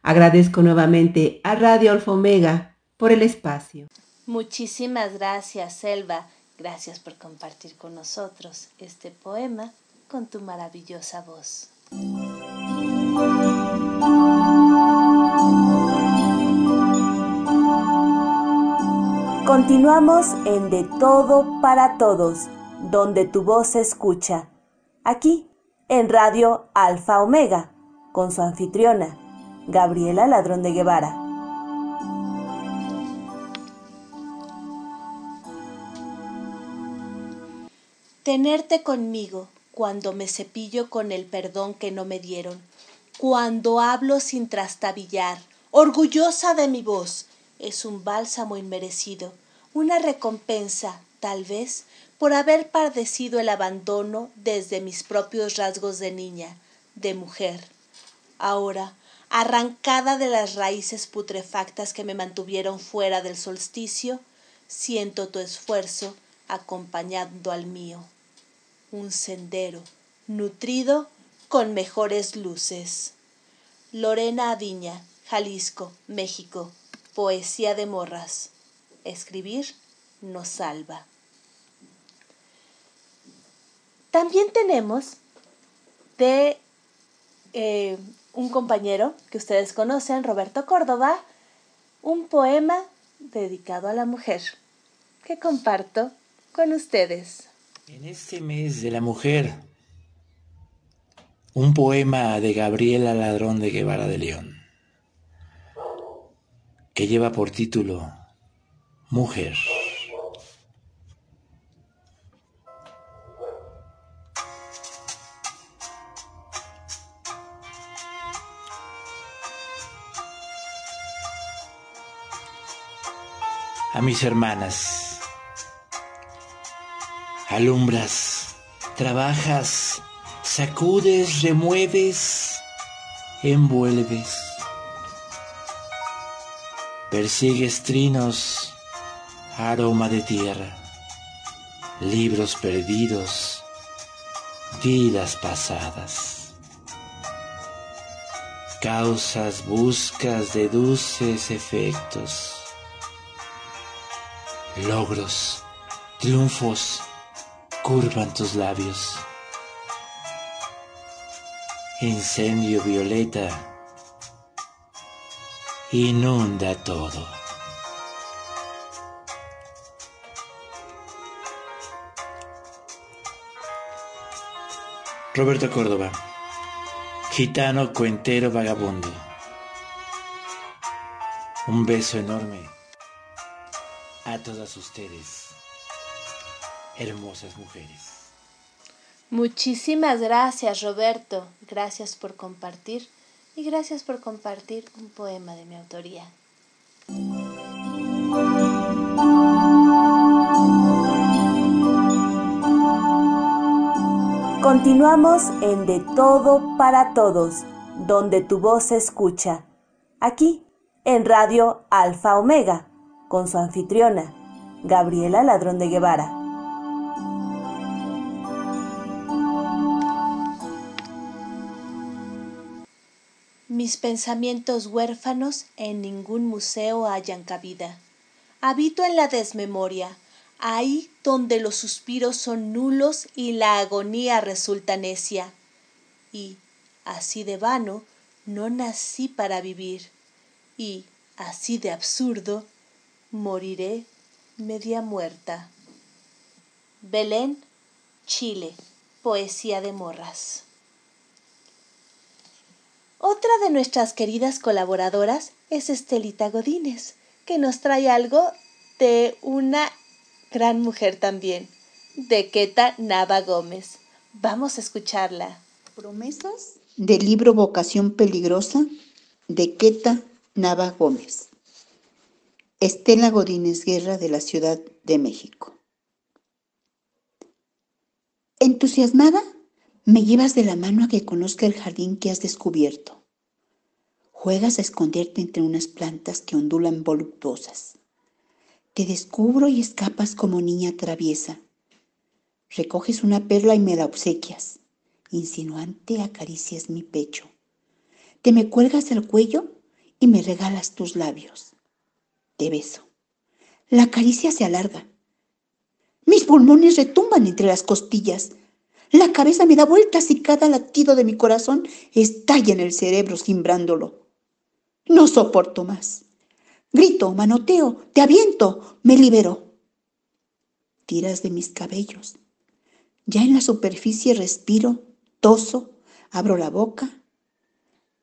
Agradezco nuevamente a Radio Alfa Omega por el espacio. Muchísimas gracias, Elba. Gracias por compartir con nosotros este poema con tu maravillosa voz. Continuamos en De Todo para Todos, donde tu voz se escucha. Aquí, en Radio Alfa Omega, con su anfitriona, Gabriela Ladrón de Guevara. Tenerte conmigo cuando me cepillo con el perdón que no me dieron, cuando hablo sin trastabillar, orgullosa de mi voz, es un bálsamo inmerecido, una recompensa, tal vez, por haber padecido el abandono desde mis propios rasgos de niña, de mujer. Ahora, arrancada de las raíces putrefactas que me mantuvieron fuera del solsticio, siento tu esfuerzo acompañando al mío. Un sendero, nutrido con mejores luces. Lorena Aviña, Jalisco, México, Poesía de morras. Escribir nos salva. También tenemos de eh, un compañero que ustedes conocen, Roberto Córdoba, un poema dedicado a la mujer que comparto con ustedes. En este mes de la mujer, un poema de Gabriela Ladrón de Guevara de León que lleva por título Mujer. A mis hermanas, alumbras, trabajas, sacudes, remueves, envuelves Persigues trinos, aroma de tierra, libros perdidos, vidas pasadas. Causas, buscas, deduces efectos, logros, triunfos, curvan tus labios. Incendio violeta inunda todo. Roberto Córdoba, gitano, cuentero, vagabundo. Un beso enorme a todas ustedes, hermosas mujeres. Muchísimas gracias, Roberto. Gracias por compartir y gracias por compartir un poema de mi autoría. Continuamos en De Todo para Todos, donde tu voz se escucha. Aquí, en Radio Alfa Omega, con su anfitriona, Gabriela Ladrón de Guevara. Mis pensamientos huérfanos en ningún museo hallan cabida. Habito en la desmemoria, ahí donde los suspiros son nulos y la agonía resulta necia. Y, así de vano, no nací para vivir. Y, así de absurdo, moriré media muerta. Belén, Chile, Poesía de Morras. Otra de nuestras queridas colaboradoras es Estelita Godínez, que nos trae algo de una gran mujer también, de Queta Nava Gómez. Vamos a escucharla. Promesas del libro Vocación Peligrosa de Queta Nava Gómez. Estela Godínez Guerra de la Ciudad de México. Entusiasmada, me llevas de la mano a que conozca el jardín que has descubierto. Juegas a esconderte entre unas plantas que ondulan voluptuosas. Te descubro y escapas como niña traviesa. Recoges una perla y me la obsequias. Insinuante acaricias mi pecho. Te me cuelgas el cuello y me regalas tus labios. Te beso. La caricia se alarga. Mis pulmones retumban entre las costillas. La cabeza me da vueltas y cada latido de mi corazón estalla en el cerebro cimbrándolo. No soporto más. Grito, manoteo, te aviento, me libero. Tiras de mis cabellos. Ya en la superficie respiro, toso, abro la boca.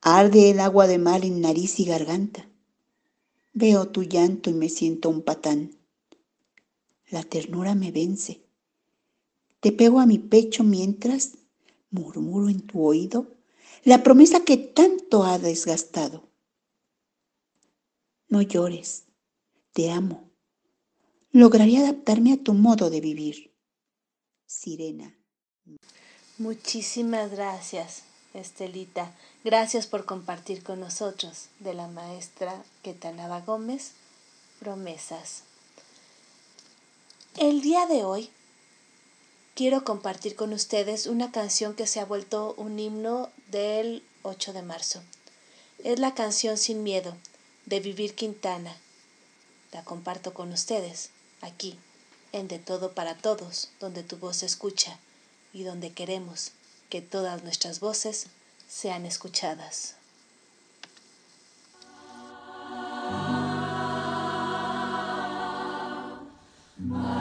Arde el agua de mar en nariz y garganta. Veo tu llanto y me siento un patán. La ternura me vence. Te pego a mi pecho mientras murmuro en tu oído la promesa que tanto ha desgastado. No llores, te amo. Lograré adaptarme a tu modo de vivir. Sirena. Muchísimas gracias, Estelita. Gracias por compartir con nosotros de la maestra Quetanaba Gómez, Promesas. El día de hoy quiero compartir con ustedes una canción que se ha vuelto un himno del 8 de marzo. Es la canción Sin Miedo de Vivir Quintana. La comparto con ustedes aquí, en De Todo para Todos, donde tu voz se escucha y donde queremos que todas nuestras voces sean escuchadas. Que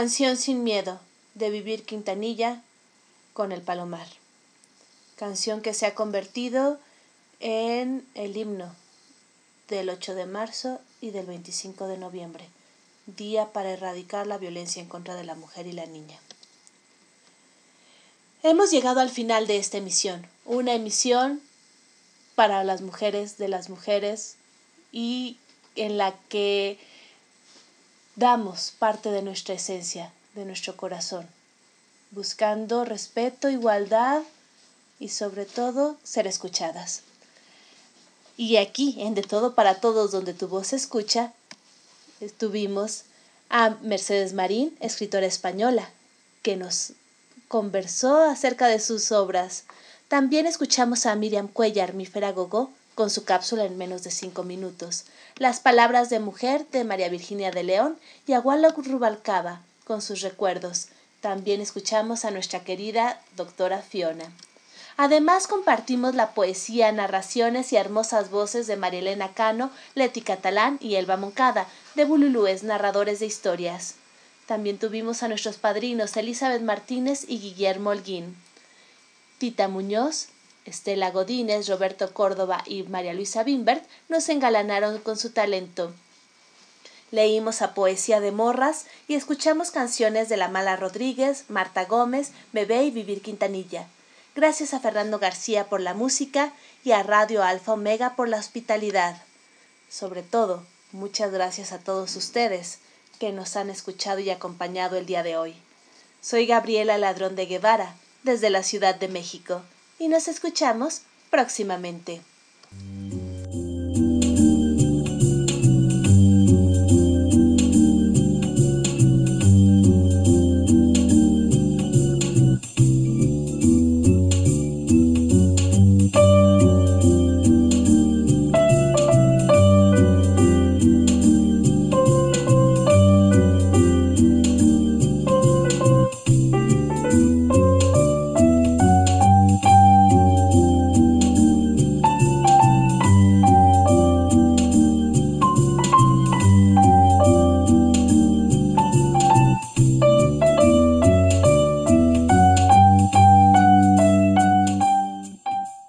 Canción sin miedo de Vivir Quintanilla con el Palomar. Canción que se ha convertido en el himno del 8 de marzo y del 25 de noviembre, día para erradicar la violencia en contra de la mujer y la niña. Hemos llegado al final de esta emisión, una emisión para las mujeres de las mujeres y en la que damos parte de nuestra esencia, de nuestro corazón, buscando respeto, igualdad y sobre todo ser escuchadas. Y aquí, en De Todo para Todos, donde tu voz se escucha, estuvimos a Mercedes Marín, escritora española, que nos conversó acerca de sus obras. También escuchamos a Miriam Cuellar, Mífera Gogó, con su cápsula en menos de cinco minutos. Las palabras de mujer de María Virginia de León y a Walla Rubalcaba, con sus recuerdos. También escuchamos a nuestra querida doctora Fiona. Además compartimos la poesía, narraciones y hermosas voces de Marielena Cano, Leti Catalán y Elba Moncada, de Bululúes, narradores de historias. También tuvimos a nuestros padrinos Elizabeth Martínez y Guillermo Holguín. Tita Muñoz, Estela Godínez, Roberto Córdoba y María Luisa Bimbert nos engalanaron con su talento. Leímos a Poesía de Morras y escuchamos canciones de La Mala Rodríguez, Marta Gómez, Bebé y Vivir Quintanilla. Gracias a Fernando García por la música y a Radio Alfa Omega por la hospitalidad. Sobre todo, muchas gracias a todos ustedes que nos han escuchado y acompañado el día de hoy. Soy Gabriela Ladrón de Guevara, desde la Ciudad de México, y nos escuchamos próximamente.